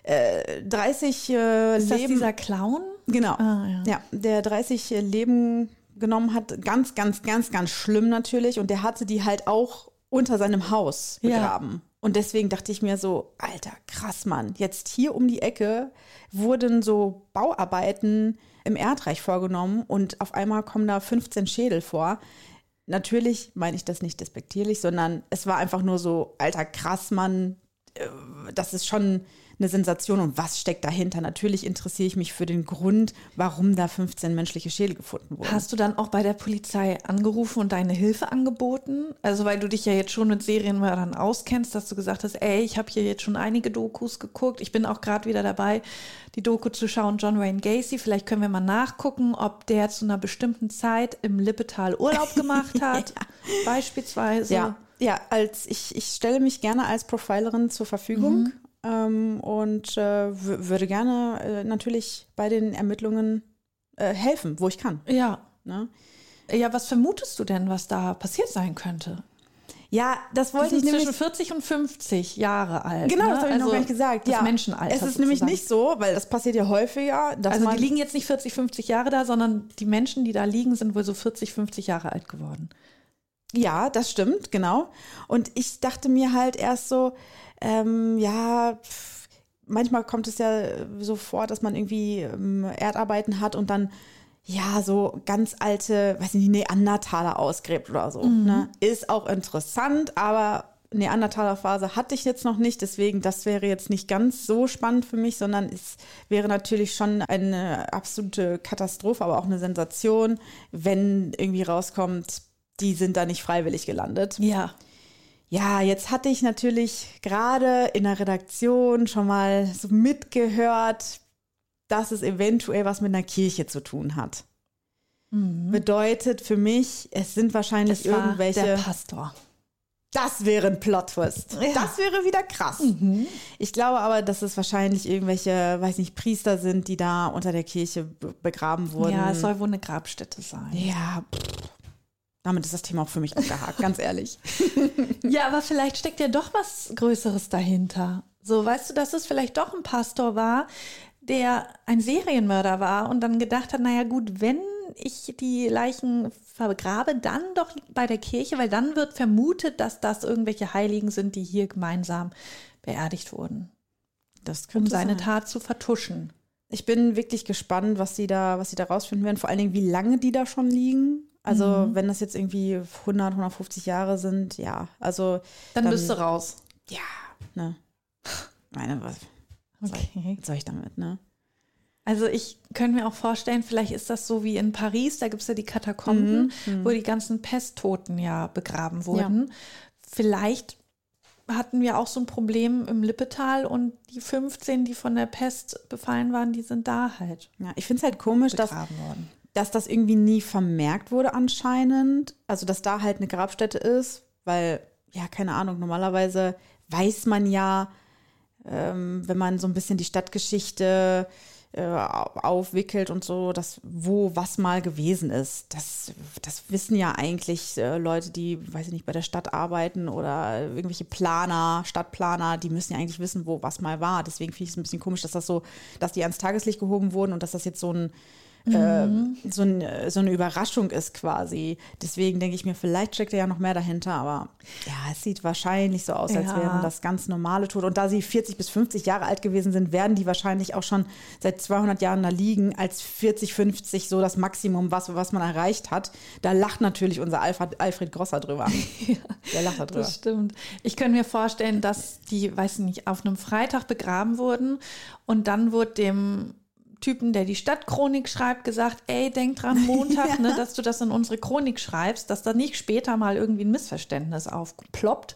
äh, 30 äh, Ist das Leben. dieser Clown? Genau. Ah, ja. ja. der 30 Leben genommen hat. Ganz, ganz, ganz, ganz schlimm natürlich. Und der hatte die halt auch unter seinem Haus Ja. begraben. Und deswegen dachte ich mir so, alter, krass, Mann. Jetzt hier um die Ecke wurden so Bauarbeiten im Erdreich vorgenommen und auf einmal kommen da 15 Schädel vor. Natürlich meine ich das nicht despektierlich, sondern es war einfach nur so, alter, krass, Mann, äh, das ist schon eine Sensation und was steckt dahinter? Natürlich interessiere ich mich für den Grund, warum da 15 menschliche Schädel gefunden wurden. Hast du dann auch bei der Polizei angerufen und deine Hilfe angeboten? Also weil du dich ja jetzt schon mit Serienmördern auskennst, dass du gesagt hast, ey, ich habe hier jetzt schon einige Dokus geguckt. Ich bin auch gerade wieder dabei, die Doku zu schauen, John Wayne Gacy. Vielleicht können wir mal nachgucken, ob der zu einer bestimmten Zeit im Lippetal Urlaub gemacht hat. Beispielsweise. ja, ja, als ich, ich stelle mich gerne als Profilerin zur Verfügung ähm, und äh, würde gerne äh, natürlich bei den Ermittlungen äh, helfen, wo ich kann. Ja. Ne? Ja, was vermutest du denn, was da passiert sein könnte? Ja, das wollte ich nämlich zwischen 40 und 50 Jahre alt. Genau, ne? das habe ich noch Also gar nicht gesagt. Das ja. Menschenalter. Es ist nämlich sozusagen. nicht so, weil das passiert ja häufiger, Also die liegen jetzt nicht 40, 50 Jahre da, sondern die Menschen, die da liegen, sind wohl so 40, 50 Jahre alt geworden. Ja, das stimmt, genau. Und ich dachte mir halt erst so, ähm, ja, pff, manchmal kommt es ja so vor, dass man irgendwie ähm, Erdarbeiten hat und dann ja, so ganz alte, weiß nicht, Neandertaler ausgräbt oder so. Mhm. Ne? Ist auch interessant, aber Neandertaler-Phase hatte ich jetzt noch nicht, deswegen das wäre jetzt nicht ganz so spannend für mich, sondern es wäre natürlich schon eine absolute Katastrophe, aber auch eine Sensation, wenn irgendwie rauskommt, die sind da nicht freiwillig gelandet. Ja. Ja, jetzt hatte ich natürlich gerade in der Redaktion schon mal so mitgehört, dass es eventuell was mit einer Kirche zu tun hat. Bedeutet für mich, es sind wahrscheinlich Es war irgendwelche. der Pastor. Das wäre ein Plot-Twist. Ja. Das wäre wieder krass. Ich glaube aber, dass es wahrscheinlich irgendwelche, weiß nicht, Priester sind, die da unter der Kirche be- begraben wurden. Ja, es soll wohl eine Grabstätte sein. Ja, pff. Damit ist das Thema auch für mich abgehakt, ganz ehrlich. Ja, aber vielleicht steckt ja doch was Größeres dahinter. So, weißt du, dass es vielleicht doch ein Pastor war, der ein Serienmörder war und dann gedacht hat, naja gut, wenn ich die Leichen vergrabe, dann doch bei der Kirche, weil dann wird vermutet, dass das irgendwelche Heiligen sind, die hier gemeinsam beerdigt wurden, Das um seine sein. Tat zu vertuschen. Ich bin wirklich gespannt, was sie da, was sie da rausfinden werden. Vor allen Dingen, wie lange die da schon liegen. Also, Mhm. wenn das jetzt irgendwie 100, 150 Jahre sind, ja. Also, Dann, Dann- bist du raus. ja, ne. Meine, was, Okay. was soll ich damit, ne? Also ich könnte mir auch vorstellen, vielleicht ist das so wie in Paris, da gibt es ja die Katakomben, wo die ganzen Pesttoten ja begraben wurden. Vielleicht hatten wir auch so ein Problem im Lippetal und die 15, die von der Pest befallen waren, die sind da halt Ja, ich finde es halt komisch, dass, begraben worden. Dass das irgendwie nie vermerkt wurde anscheinend. Also, dass da halt eine Grabstätte ist, weil, ja, keine Ahnung, normalerweise weiß man ja, ähm, wenn man so ein bisschen die Stadtgeschichte äh, aufwickelt und so, dass wo was mal gewesen ist. Das, das wissen ja eigentlich äh, Leute, die, weiß ich nicht, bei der Stadt arbeiten oder irgendwelche Planer, Stadtplaner, die müssen ja eigentlich wissen, wo was mal war. Deswegen finde ich es ein bisschen komisch, dass das so, dass die ans Tageslicht gehoben wurden und dass das jetzt so ein äh, so, ein, so eine Überraschung ist quasi. Deswegen denke ich mir, vielleicht steckt ja noch mehr dahinter, aber ja, es sieht wahrscheinlich so aus, als Ja. wären das ganz normale Tote. Und da sie 40 bis 50 Jahre alt gewesen sind, werden die wahrscheinlich auch schon seit 200 Jahren da liegen, als 40, 50 so das Maximum, was, was man erreicht hat. Da lacht natürlich unser Alfred, Alfred Grosser drüber. Der lacht da drüber. Das stimmt. Ich könnte mir vorstellen, dass die, weiß ich nicht, auf einem Freitag begraben wurden und dann wurde dem Typen, der die Stadtchronik schreibt, gesagt, ey, denk dran, Montag, ne, dass du das in unsere Chronik schreibst, dass da nicht später mal irgendwie ein Missverständnis aufploppt.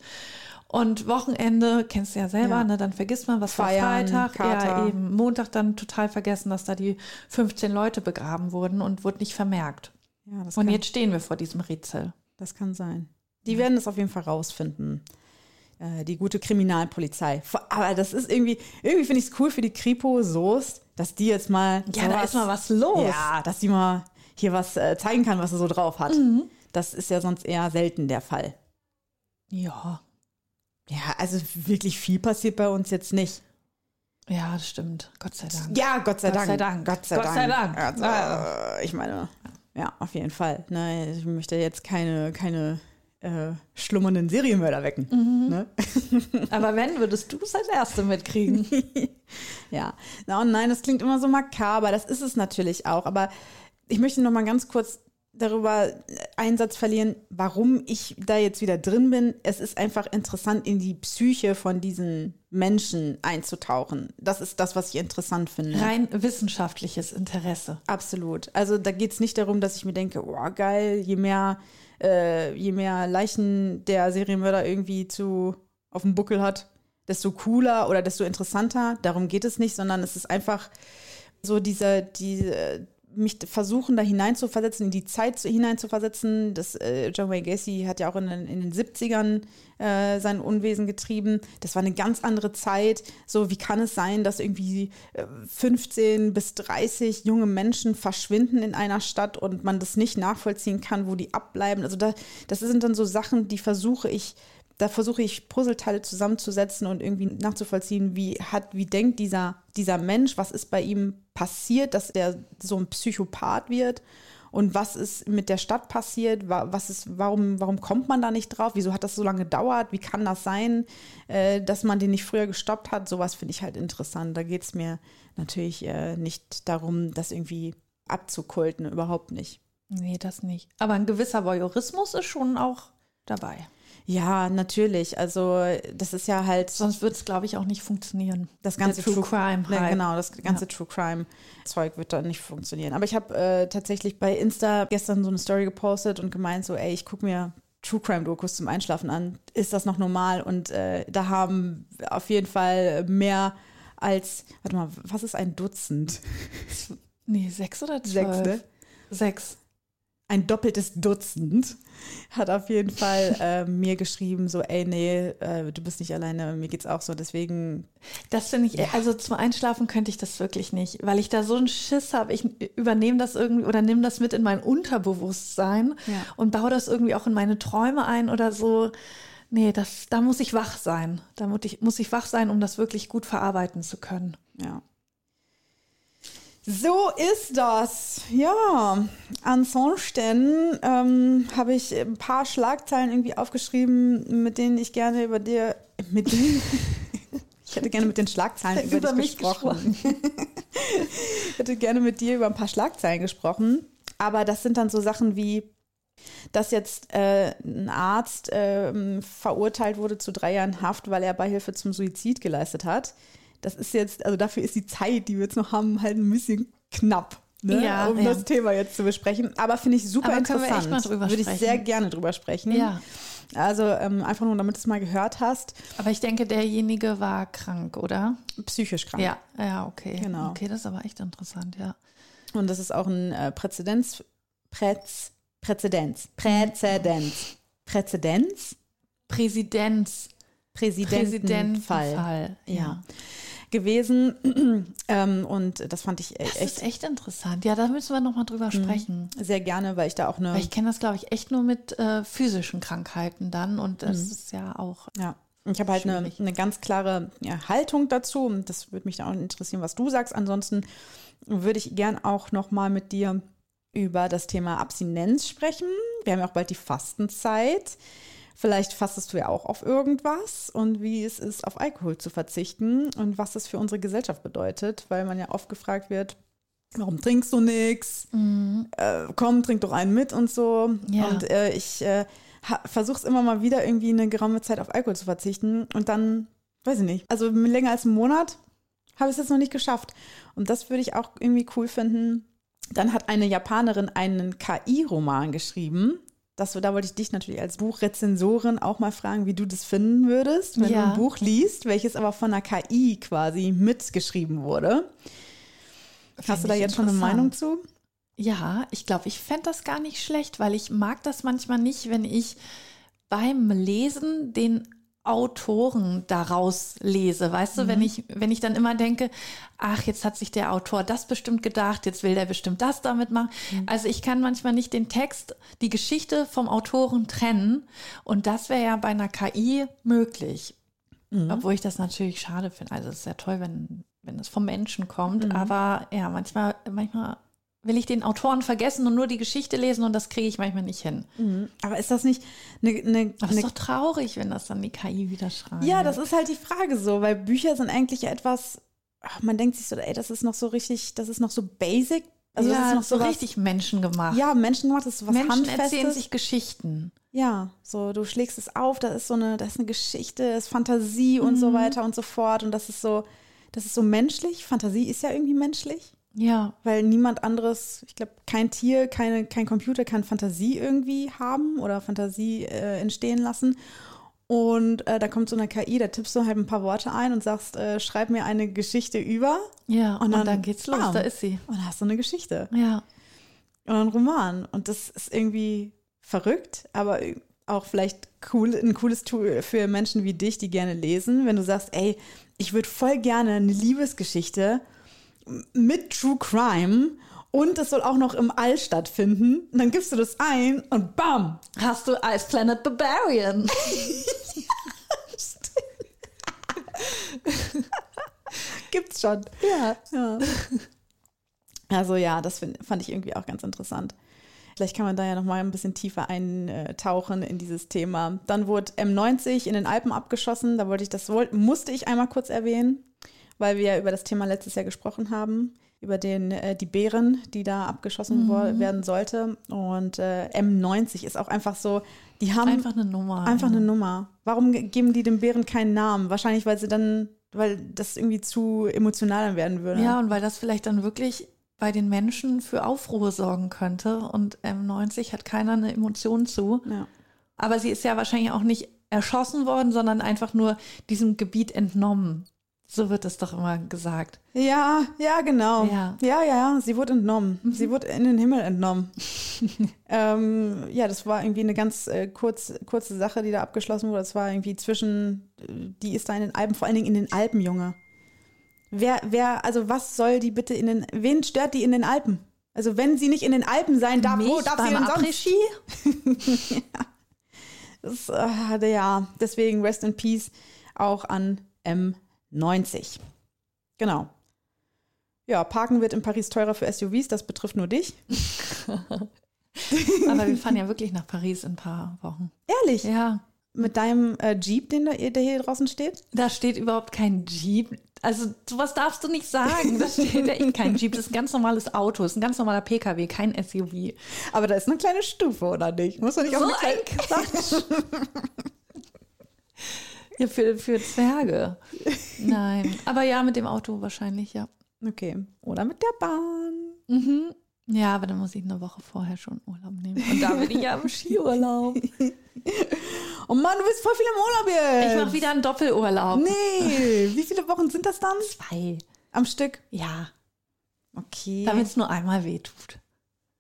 Und Wochenende, kennst du ja selber, Ja. ne, dann vergisst man, was Feiern, war Freitag. Ja, Kater. eben. Montag dann total vergessen, dass da die 15 Leute begraben wurden und wurde nicht vermerkt. Ja, Und jetzt stehen wir vor diesem Rätsel. Das kann sein. Die werden es auf jeden Fall rausfinden. Äh, Die gute Kriminalpolizei. Aber das ist irgendwie, irgendwie finde ich es cool für die Kripo Soest, dass die jetzt mal. Ja, da ist mal was los. Ja, dass die mal hier was äh, zeigen kann, was sie so drauf hat. Das ist ja sonst eher selten der Fall. Ja, Ja, also wirklich viel passiert bei uns jetzt nicht. ja, das stimmt. Gott sei Dank. Ja, Gott sei Gott Dank. sei Dank. Gott sei Gott Dank. sei Dank. Also, äh, ich meine, ja, auf jeden Fall. Ne, ich möchte jetzt keine, keine äh, schlummernden Serienmörder wecken. Mhm. Ne? Aber wenn, würdest du es als Erste mitkriegen. Ja, na und nein, das klingt immer so makaber, das ist es natürlich auch. Aber ich möchte noch mal ganz kurz darüber einen Satz verlieren, warum ich da jetzt wieder drin bin. Es ist einfach interessant, in die Psyche von diesen Menschen einzutauchen. Das ist das, was ich interessant finde. Rein wissenschaftliches Interesse. Absolut. Also da geht es nicht darum, dass ich mir denke, oh geil, je mehr, äh, je mehr Leichen der Serienmörder irgendwie zu auf dem Buckel hat, desto cooler oder desto interessanter. Darum geht es nicht, sondern es ist einfach so diese, diese mich versuchen, da hineinzuversetzen, in die Zeit zu- hineinzuversetzen. Das, äh, John Wayne Gacy hat ja auch in den, in den 70ern äh, sein Unwesen getrieben. Das war eine ganz andere Zeit. So, wie kann es sein, dass irgendwie äh, 15 bis 30 junge Menschen verschwinden in einer Stadt und man das nicht nachvollziehen kann, wo die abbleiben? Also, da, das sind dann so Sachen, die versuche ich da versuche ich Puzzleteile zusammenzusetzen und irgendwie nachzuvollziehen, wie hat, wie denkt dieser, dieser Mensch, was ist bei ihm passiert, dass er so ein Psychopath wird und was ist mit der Stadt passiert, was ist, warum, warum kommt man da nicht drauf, wieso hat das so lange gedauert, wie kann das sein, äh, dass man den nicht früher gestoppt hat, sowas finde ich halt interessant. Da geht es mir natürlich äh, nicht darum, das irgendwie abzukulten, überhaupt nicht. Nee, das nicht. Aber ein gewisser Voyeurismus ist schon auch dabei. Ja, natürlich. Also das ist ja halt. Sonst wird es, glaube ich, auch nicht funktionieren. Das ganze True, True, Crime. Ja, genau, das ganze ja. True Crime Zeug wird dann nicht funktionieren. Aber ich habe äh, tatsächlich bei Insta gestern so eine Story gepostet und gemeint so, ey, ich gucke mir True Crime Dokus zum Einschlafen an. Ist das noch normal? Und äh, da haben auf jeden Fall mehr als, warte mal, was ist ein Dutzend? Nee, sechs oder zwölf? Sechs, ne? Sechs ein doppeltes Dutzend hat auf jeden Fall äh, mir geschrieben, so, ey, nee, äh, du bist nicht alleine, mir geht's auch so, deswegen. Das finde ich, ja. also zum Einschlafen könnte ich das wirklich nicht, weil ich da so einen Schiss habe. Ich übernehme das irgendwie oder nehme das mit in mein Unterbewusstsein ja. und baue das irgendwie auch in meine Träume ein oder so. Nee, das, da muss ich wach sein. Da muss ich, muss ich wach sein, um das wirklich gut verarbeiten zu können. Ja. So ist das. Ja, ansonsten ähm, habe ich ein paar Schlagzeilen irgendwie aufgeschrieben, mit denen ich gerne über dir, mit denen, ich hätte gerne mit den Schlagzeilen über, über dich gesprochen. gesprochen. ich hätte gerne mit dir über ein paar Schlagzeilen gesprochen, aber das sind dann so Sachen wie, dass jetzt äh, ein Arzt äh, verurteilt wurde zu drei Jahren Haft, weil er Beihilfe zum Suizid geleistet hat das ist jetzt, also dafür ist die Zeit, die wir jetzt noch haben, halt ein bisschen knapp. Ne, ja, um ja. das Thema jetzt zu besprechen. Aber finde ich super Aber interessant. Würde ich sehr gerne drüber sprechen. Ja. Also ähm, einfach nur, damit du es mal gehört hast. Aber ich denke, derjenige war krank, oder? Psychisch krank. Ja, ja, okay. Genau. Okay, das ist aber echt interessant, ja. Und das ist auch ein äh, Präzedenz, Präz, Präzedenz, Präzedenz, Präzedenz? Präsidenz. Präsidentenfall. Präsidentenfall, ja. ja gewesen. ähm, und das fand ich echt. Das ist echt interessant. Ja, da müssen wir nochmal drüber mhm. sprechen. Sehr gerne, weil ich da auch eine. Weil ich kenne das, glaube ich, echt nur mit äh, physischen Krankheiten dann. Und das mhm. ist ja auch. Ja. Ich habe halt eine, eine, ganz klare ja, Haltung dazu. Und das würde mich da auch interessieren, was du sagst. Ansonsten würde ich gern auch nochmal mit dir über das Thema Abstinenz sprechen. Wir haben ja auch bald die Fastenzeit. Vielleicht fastest du ja auch auf irgendwas und wie es ist, auf Alkohol zu verzichten und was das für unsere Gesellschaft bedeutet, weil man ja oft gefragt wird, warum trinkst du nichts? Mhm. Äh, komm, trink doch einen mit und so. Ja. Und äh, ich äh, versuche es immer mal wieder irgendwie eine geraume Zeit auf Alkohol zu verzichten und dann, weiß ich nicht, also länger als einen Monat habe ich es jetzt noch nicht geschafft. Und das würde ich auch irgendwie cool finden. Dann hat eine Japanerin einen KI-Roman geschrieben das, da wollte ich dich natürlich als Buchrezensorin auch mal fragen, wie du das finden würdest, wenn ja. du ein Buch liest, welches aber von einer KI quasi mitgeschrieben wurde. Find Hast du da jetzt schon eine Meinung zu? Ja, ich glaube, ich fände das gar nicht schlecht, weil ich mag das manchmal nicht, wenn ich beim Lesen den Autoren daraus lese. Weißt du, wenn mhm. ich, wenn ich dann immer denke, ach, jetzt hat sich der Autor das bestimmt gedacht, jetzt will der bestimmt das damit machen. Mhm. Also ich kann manchmal nicht den Text, die Geschichte vom Autoren trennen. Und das wäre ja bei einer KI möglich. Mhm. Obwohl ich das natürlich schade finde. Also es ist ja toll, wenn, wenn es vom Menschen kommt. Mhm. Aber ja, manchmal, manchmal will ich den Autoren vergessen und nur die Geschichte lesen und das kriege ich manchmal nicht hin. Mhm. Aber ist das nicht eine. eine Aber ist doch traurig, wenn das dann die KI wieder schreibt. Ja, das ist halt die Frage so, weil Bücher sind eigentlich etwas, ach, man denkt sich so, ey, das ist noch so richtig, das ist noch so basic. Also ja, das ist noch so was, richtig menschengemacht. Ja, menschengemacht, das ist was Menschen Handfestes. erzählen sich Geschichten. Ja, so du schlägst es auf, da ist so eine, da ist eine Geschichte, ist Fantasie und so mhm. weiter und so fort und das ist so, das ist so menschlich. Fantasie ist ja irgendwie menschlich. Ja. Weil niemand anderes, ich glaube, kein Tier, keine, kein Computer kann Fantasie irgendwie haben oder Fantasie äh, entstehen lassen. Und äh, da kommt so eine KI, da tippst du halt ein paar Worte ein und sagst, äh, schreib mir eine Geschichte über. Ja, und dann, und dann geht's los, bam, da ist sie. Und dann hast du eine Geschichte. Ja. Und ein Roman. Und das ist irgendwie verrückt, aber auch vielleicht cool, ein cooles Tool für Menschen wie dich, die gerne lesen, wenn du sagst, ey, ich würde voll gerne eine Liebesgeschichte mit True Crime und es soll auch noch im All stattfinden. Und dann gibst du das ein und bam! Hast du Ice Planet Barbarian. Gibt's schon. Ja. ja. Also ja, das find, fand ich irgendwie auch ganz interessant. Vielleicht kann man da ja noch mal ein bisschen tiefer eintauchen in dieses Thema. Dann wurde M90 in den Alpen abgeschossen. Da wollte ich das musste ich einmal kurz erwähnen, weil wir ja über das Thema letztes Jahr gesprochen haben über den äh, die Bären, die da abgeschossen mhm. werden sollte. Und äh, M90 ist auch einfach so, die haben einfach eine Nummer. Einfach ja. eine Nummer. Warum geben die dem Bären keinen Namen? Wahrscheinlich, weil sie dann, weil das irgendwie zu emotional werden würde. Ja, und weil das vielleicht dann wirklich bei den Menschen für Aufruhr sorgen könnte. Und M90 hat keiner eine Emotion zu. Ja. Aber sie ist ja wahrscheinlich auch nicht erschossen worden, sondern einfach nur diesem Gebiet entnommen. So wird es doch immer gesagt. Ja, ja, genau. Ja, ja, ja. Sie wurde entnommen. Mhm. Sie wurde in den Himmel entnommen. ähm, ja, das war irgendwie eine ganz äh, kurz, kurze Sache, die da abgeschlossen wurde. Das war irgendwie zwischen, die ist da in den Alpen, vor allen Dingen in den Alpen, Junge. Wer, wer, also was soll die bitte in den, wen stört die in den Alpen? Also wenn sie nicht in den Alpen sein darf, Mich wo darf sie denn sonst? ja. Das, äh, ja, deswegen Rest in Peace auch an M. 90. Genau. Ja, Parken wird in Paris teurer für SUVs, das betrifft nur dich. Aber wir fahren ja wirklich nach Paris in ein paar Wochen. Ehrlich? Ja. Mit deinem äh, Jeep, den da, der hier draußen steht? Da steht überhaupt kein Jeep. Also sowas darfst du nicht sagen. Da steht ja kein Jeep. Das ist ein ganz normales Auto. Das ist ein ganz normaler PKW, kein SUV. Aber da ist eine kleine Stufe, oder nicht? Muss man nicht so auch ein Quatsch. Ja, für, für Zwerge. Nein. Aber ja, mit dem Auto wahrscheinlich, ja. Okay. Oder mit der Bahn. Mhm. Ja, aber dann muss ich eine Woche vorher schon Urlaub nehmen. Und da bin ich ja im Skiurlaub. oh Mann, du bist voll viel im Urlaub jetzt. Ich mache wieder einen Doppelurlaub. Nee. Wie viele Wochen sind das dann? Zwei. Am Stück? Ja. Okay. Damit es nur einmal wehtut.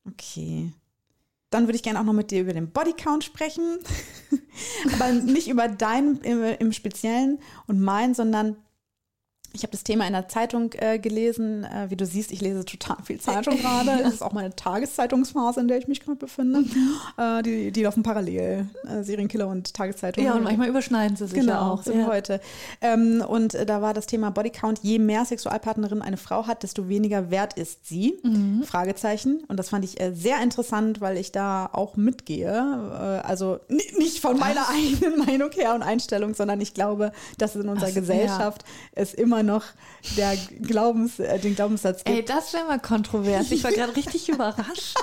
Okay. Dann würde ich gerne auch noch mit dir über den Bodycount sprechen. Aber nicht über deinen im, im Speziellen und meinen, sondern ich habe das Thema in der Zeitung äh, gelesen. Äh, wie du siehst, ich lese total viel Zeitung gerade. Das ist auch meine Tageszeitungsphase, in der ich mich gerade befinde. Mhm. Äh, die, die laufen parallel, äh, Serienkiller und Tageszeitung. Ja, und manchmal überschneiden sie sich genau, ja auch. So wie heute. Ähm, und äh, da war das Thema Bodycount. Je mehr Sexualpartnerin eine Frau hat, desto weniger wert ist sie. Mhm. Fragezeichen. Und das fand ich äh, sehr interessant, weil ich da auch mitgehe. also nicht von meiner eigenen Meinung her und Einstellung, sondern ich glaube, dass es in unserer Ach, Gesellschaft ja. es immer noch der Glaubens, äh, den Glaubenssatz gibt. Ey, das wäre mal kontrovers. Ich war gerade richtig überrascht.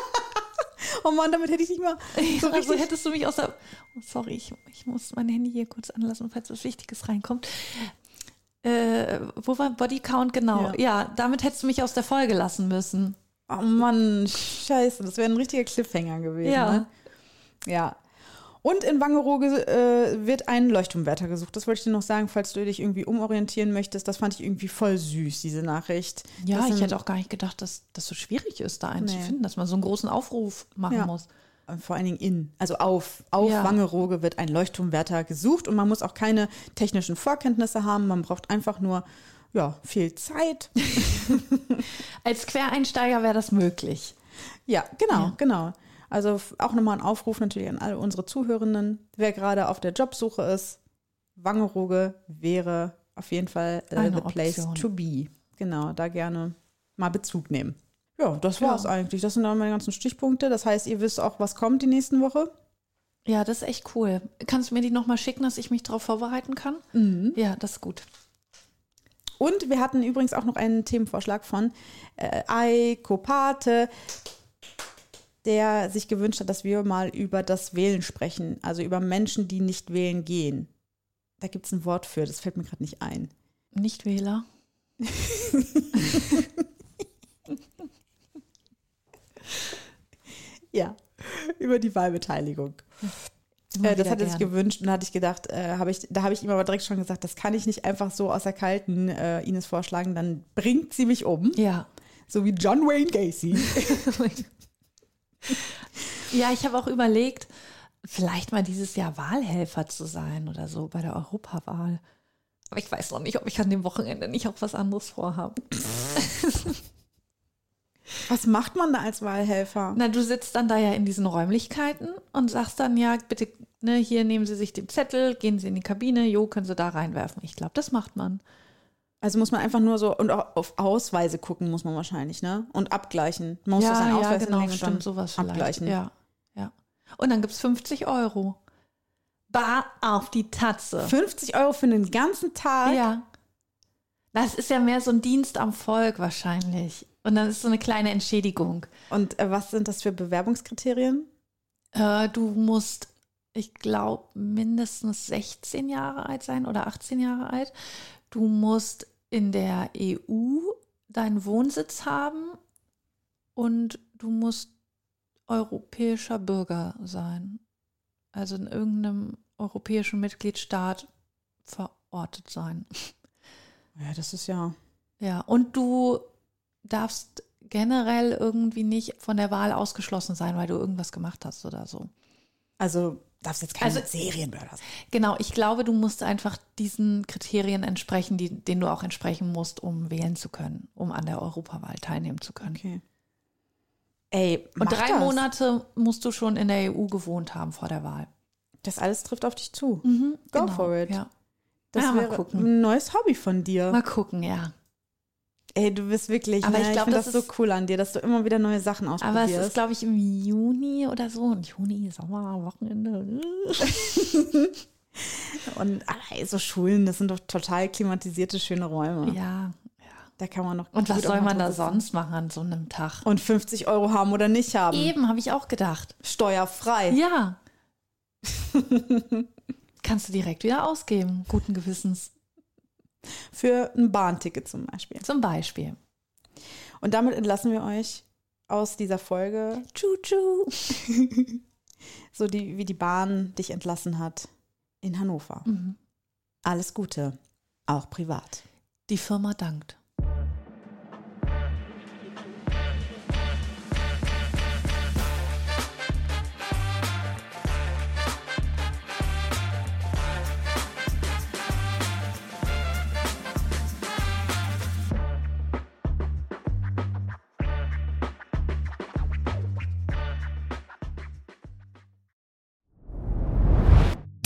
Oh Mann, damit hätte ich nicht mal. So ja, also hättest du mich aus der. Oh, sorry, ich, ich muss mein Handy hier kurz anlassen, falls was Wichtiges reinkommt. Äh, wo war Bodycount genau? Ja. ja, damit hättest du mich aus der Folge lassen müssen. Oh Mann, scheiße, das wäre ein richtiger Cliffhanger gewesen. Ja. Ne? Ja. Und in Wangerooge äh, wird ein Leuchtturmwärter gesucht. Das wollte ich dir noch sagen, falls du dich irgendwie umorientieren möchtest. Das fand ich irgendwie voll süß, diese Nachricht. Ja, ich hätte auch gar nicht gedacht, dass das so schwierig ist, da einen nee. zu finden, dass man so einen großen Aufruf machen ja. muss. Vor allen Dingen in, also auf, auf ja. Wangerooge wird ein Leuchtturmwärter gesucht und man muss auch keine technischen Vorkenntnisse haben. Man braucht einfach nur ja, viel Zeit. Als Quereinsteiger wäre das möglich. Ja, genau, ja. genau. Also auch nochmal ein Aufruf natürlich an alle unsere Zuhörenden. Wer gerade auf der Jobsuche ist, Wangerooge wäre auf jeden Fall uh, the place Option. to be. Genau, da gerne mal Bezug nehmen. Ja, das war es ja. eigentlich. Das sind dann meine ganzen Stichpunkte. Das heißt, ihr wisst auch, was kommt die nächsten Woche. Ja, das ist echt cool. Kannst du mir die nochmal schicken, dass ich mich darauf vorbereiten kann? Mhm. Ja, das ist gut. Und wir hatten übrigens auch noch einen Themenvorschlag von äh, Eiko Pate der sich gewünscht hat, dass wir mal über das Wählen sprechen, also über Menschen, die nicht wählen gehen. Da gibt es ein Wort für, das fällt mir gerade nicht ein. Nichtwähler. ja, über die Wahlbeteiligung. Äh, das hat er sich gewünscht und da hatte ich gedacht, äh, hab ich, da habe ich ihm aber direkt schon gesagt, das kann ich nicht einfach so aus der Kalten äh, Ines vorschlagen, dann bringt sie mich um. Ja. So wie John Wayne Gacy. ja, ich habe auch überlegt, vielleicht mal dieses Jahr Wahlhelfer zu sein oder so bei der Europawahl. Aber ich weiß noch nicht, ob ich an dem Wochenende nicht auch was anderes vorhabe. Was macht man da als Wahlhelfer? Na, du sitzt dann da ja in diesen Räumlichkeiten und sagst dann ja, bitte, ne, hier nehmen Sie sich den Zettel, gehen Sie in die Kabine, jo, können Sie da reinwerfen. Ich glaube, das macht man. Also muss man einfach nur so und auch auf Ausweise gucken muss man wahrscheinlich, ne? Und abgleichen. Man muss ja, das seinen ja, Ausweis genau, hinlegen und stimmt, sowas vielleicht. abgleichen. Ja, ja. Und dann gibt es 50 Euro. Bar auf die Tatze. 50 Euro für den ganzen Tag. Ja. Das ist ja mehr so ein Dienst am Volk wahrscheinlich. Und dann ist so eine kleine Entschädigung. Und äh, was sind das für Bewerbungskriterien? Äh, du musst, ich glaube, mindestens 16 Jahre alt sein oder 18 Jahre alt. Du musst in der EU deinen Wohnsitz haben und du musst europäischer Bürger sein. Also in irgendeinem europäischen Mitgliedstaat verortet sein. Ja, das ist ja. Ja, und du darfst generell irgendwie nicht von der Wahl ausgeschlossen sein, weil du irgendwas gemacht hast oder so. Also darfst jetzt kein Also- Serienmörder sein. Genau, ich glaube, du musst einfach diesen Kriterien entsprechen, die, denen du auch entsprechen musst, um wählen zu können, um an der Europawahl teilnehmen zu können. Okay. Ey, Und drei das. Monate musst du schon in der EU gewohnt haben vor der Wahl. Das alles trifft auf dich zu. Mhm, Go for it. Ja. Das Ja, wäre ein neues Hobby von dir. Mal gucken, ja. Ey, du bist wirklich, Aber ne? ich glaub, finde das das so ist- cool an dir, dass du immer wieder neue Sachen Aber es ausprobierst. ist, glaube ich, im Juni oder so. Und Juni, Sommer, Wochenende. Und ey, so Schulen, das sind doch total klimatisierte, schöne Räume. Ja. Da kann man noch. Und was soll man da sitzen. sonst machen an so einem Tag? Und 50 Euro haben oder nicht haben. Eben, habe ich auch gedacht. Steuerfrei. Ja. Kannst du direkt wieder ausgeben, guten Gewissens. Für ein Bahnticket zum Beispiel. Zum Beispiel. Und damit entlassen wir euch aus dieser Folge, Tschu-tschu. so die, wie die Bahn dich entlassen hat in Hannover. Mhm. Alles Gute, auch privat. Die Firma dankt.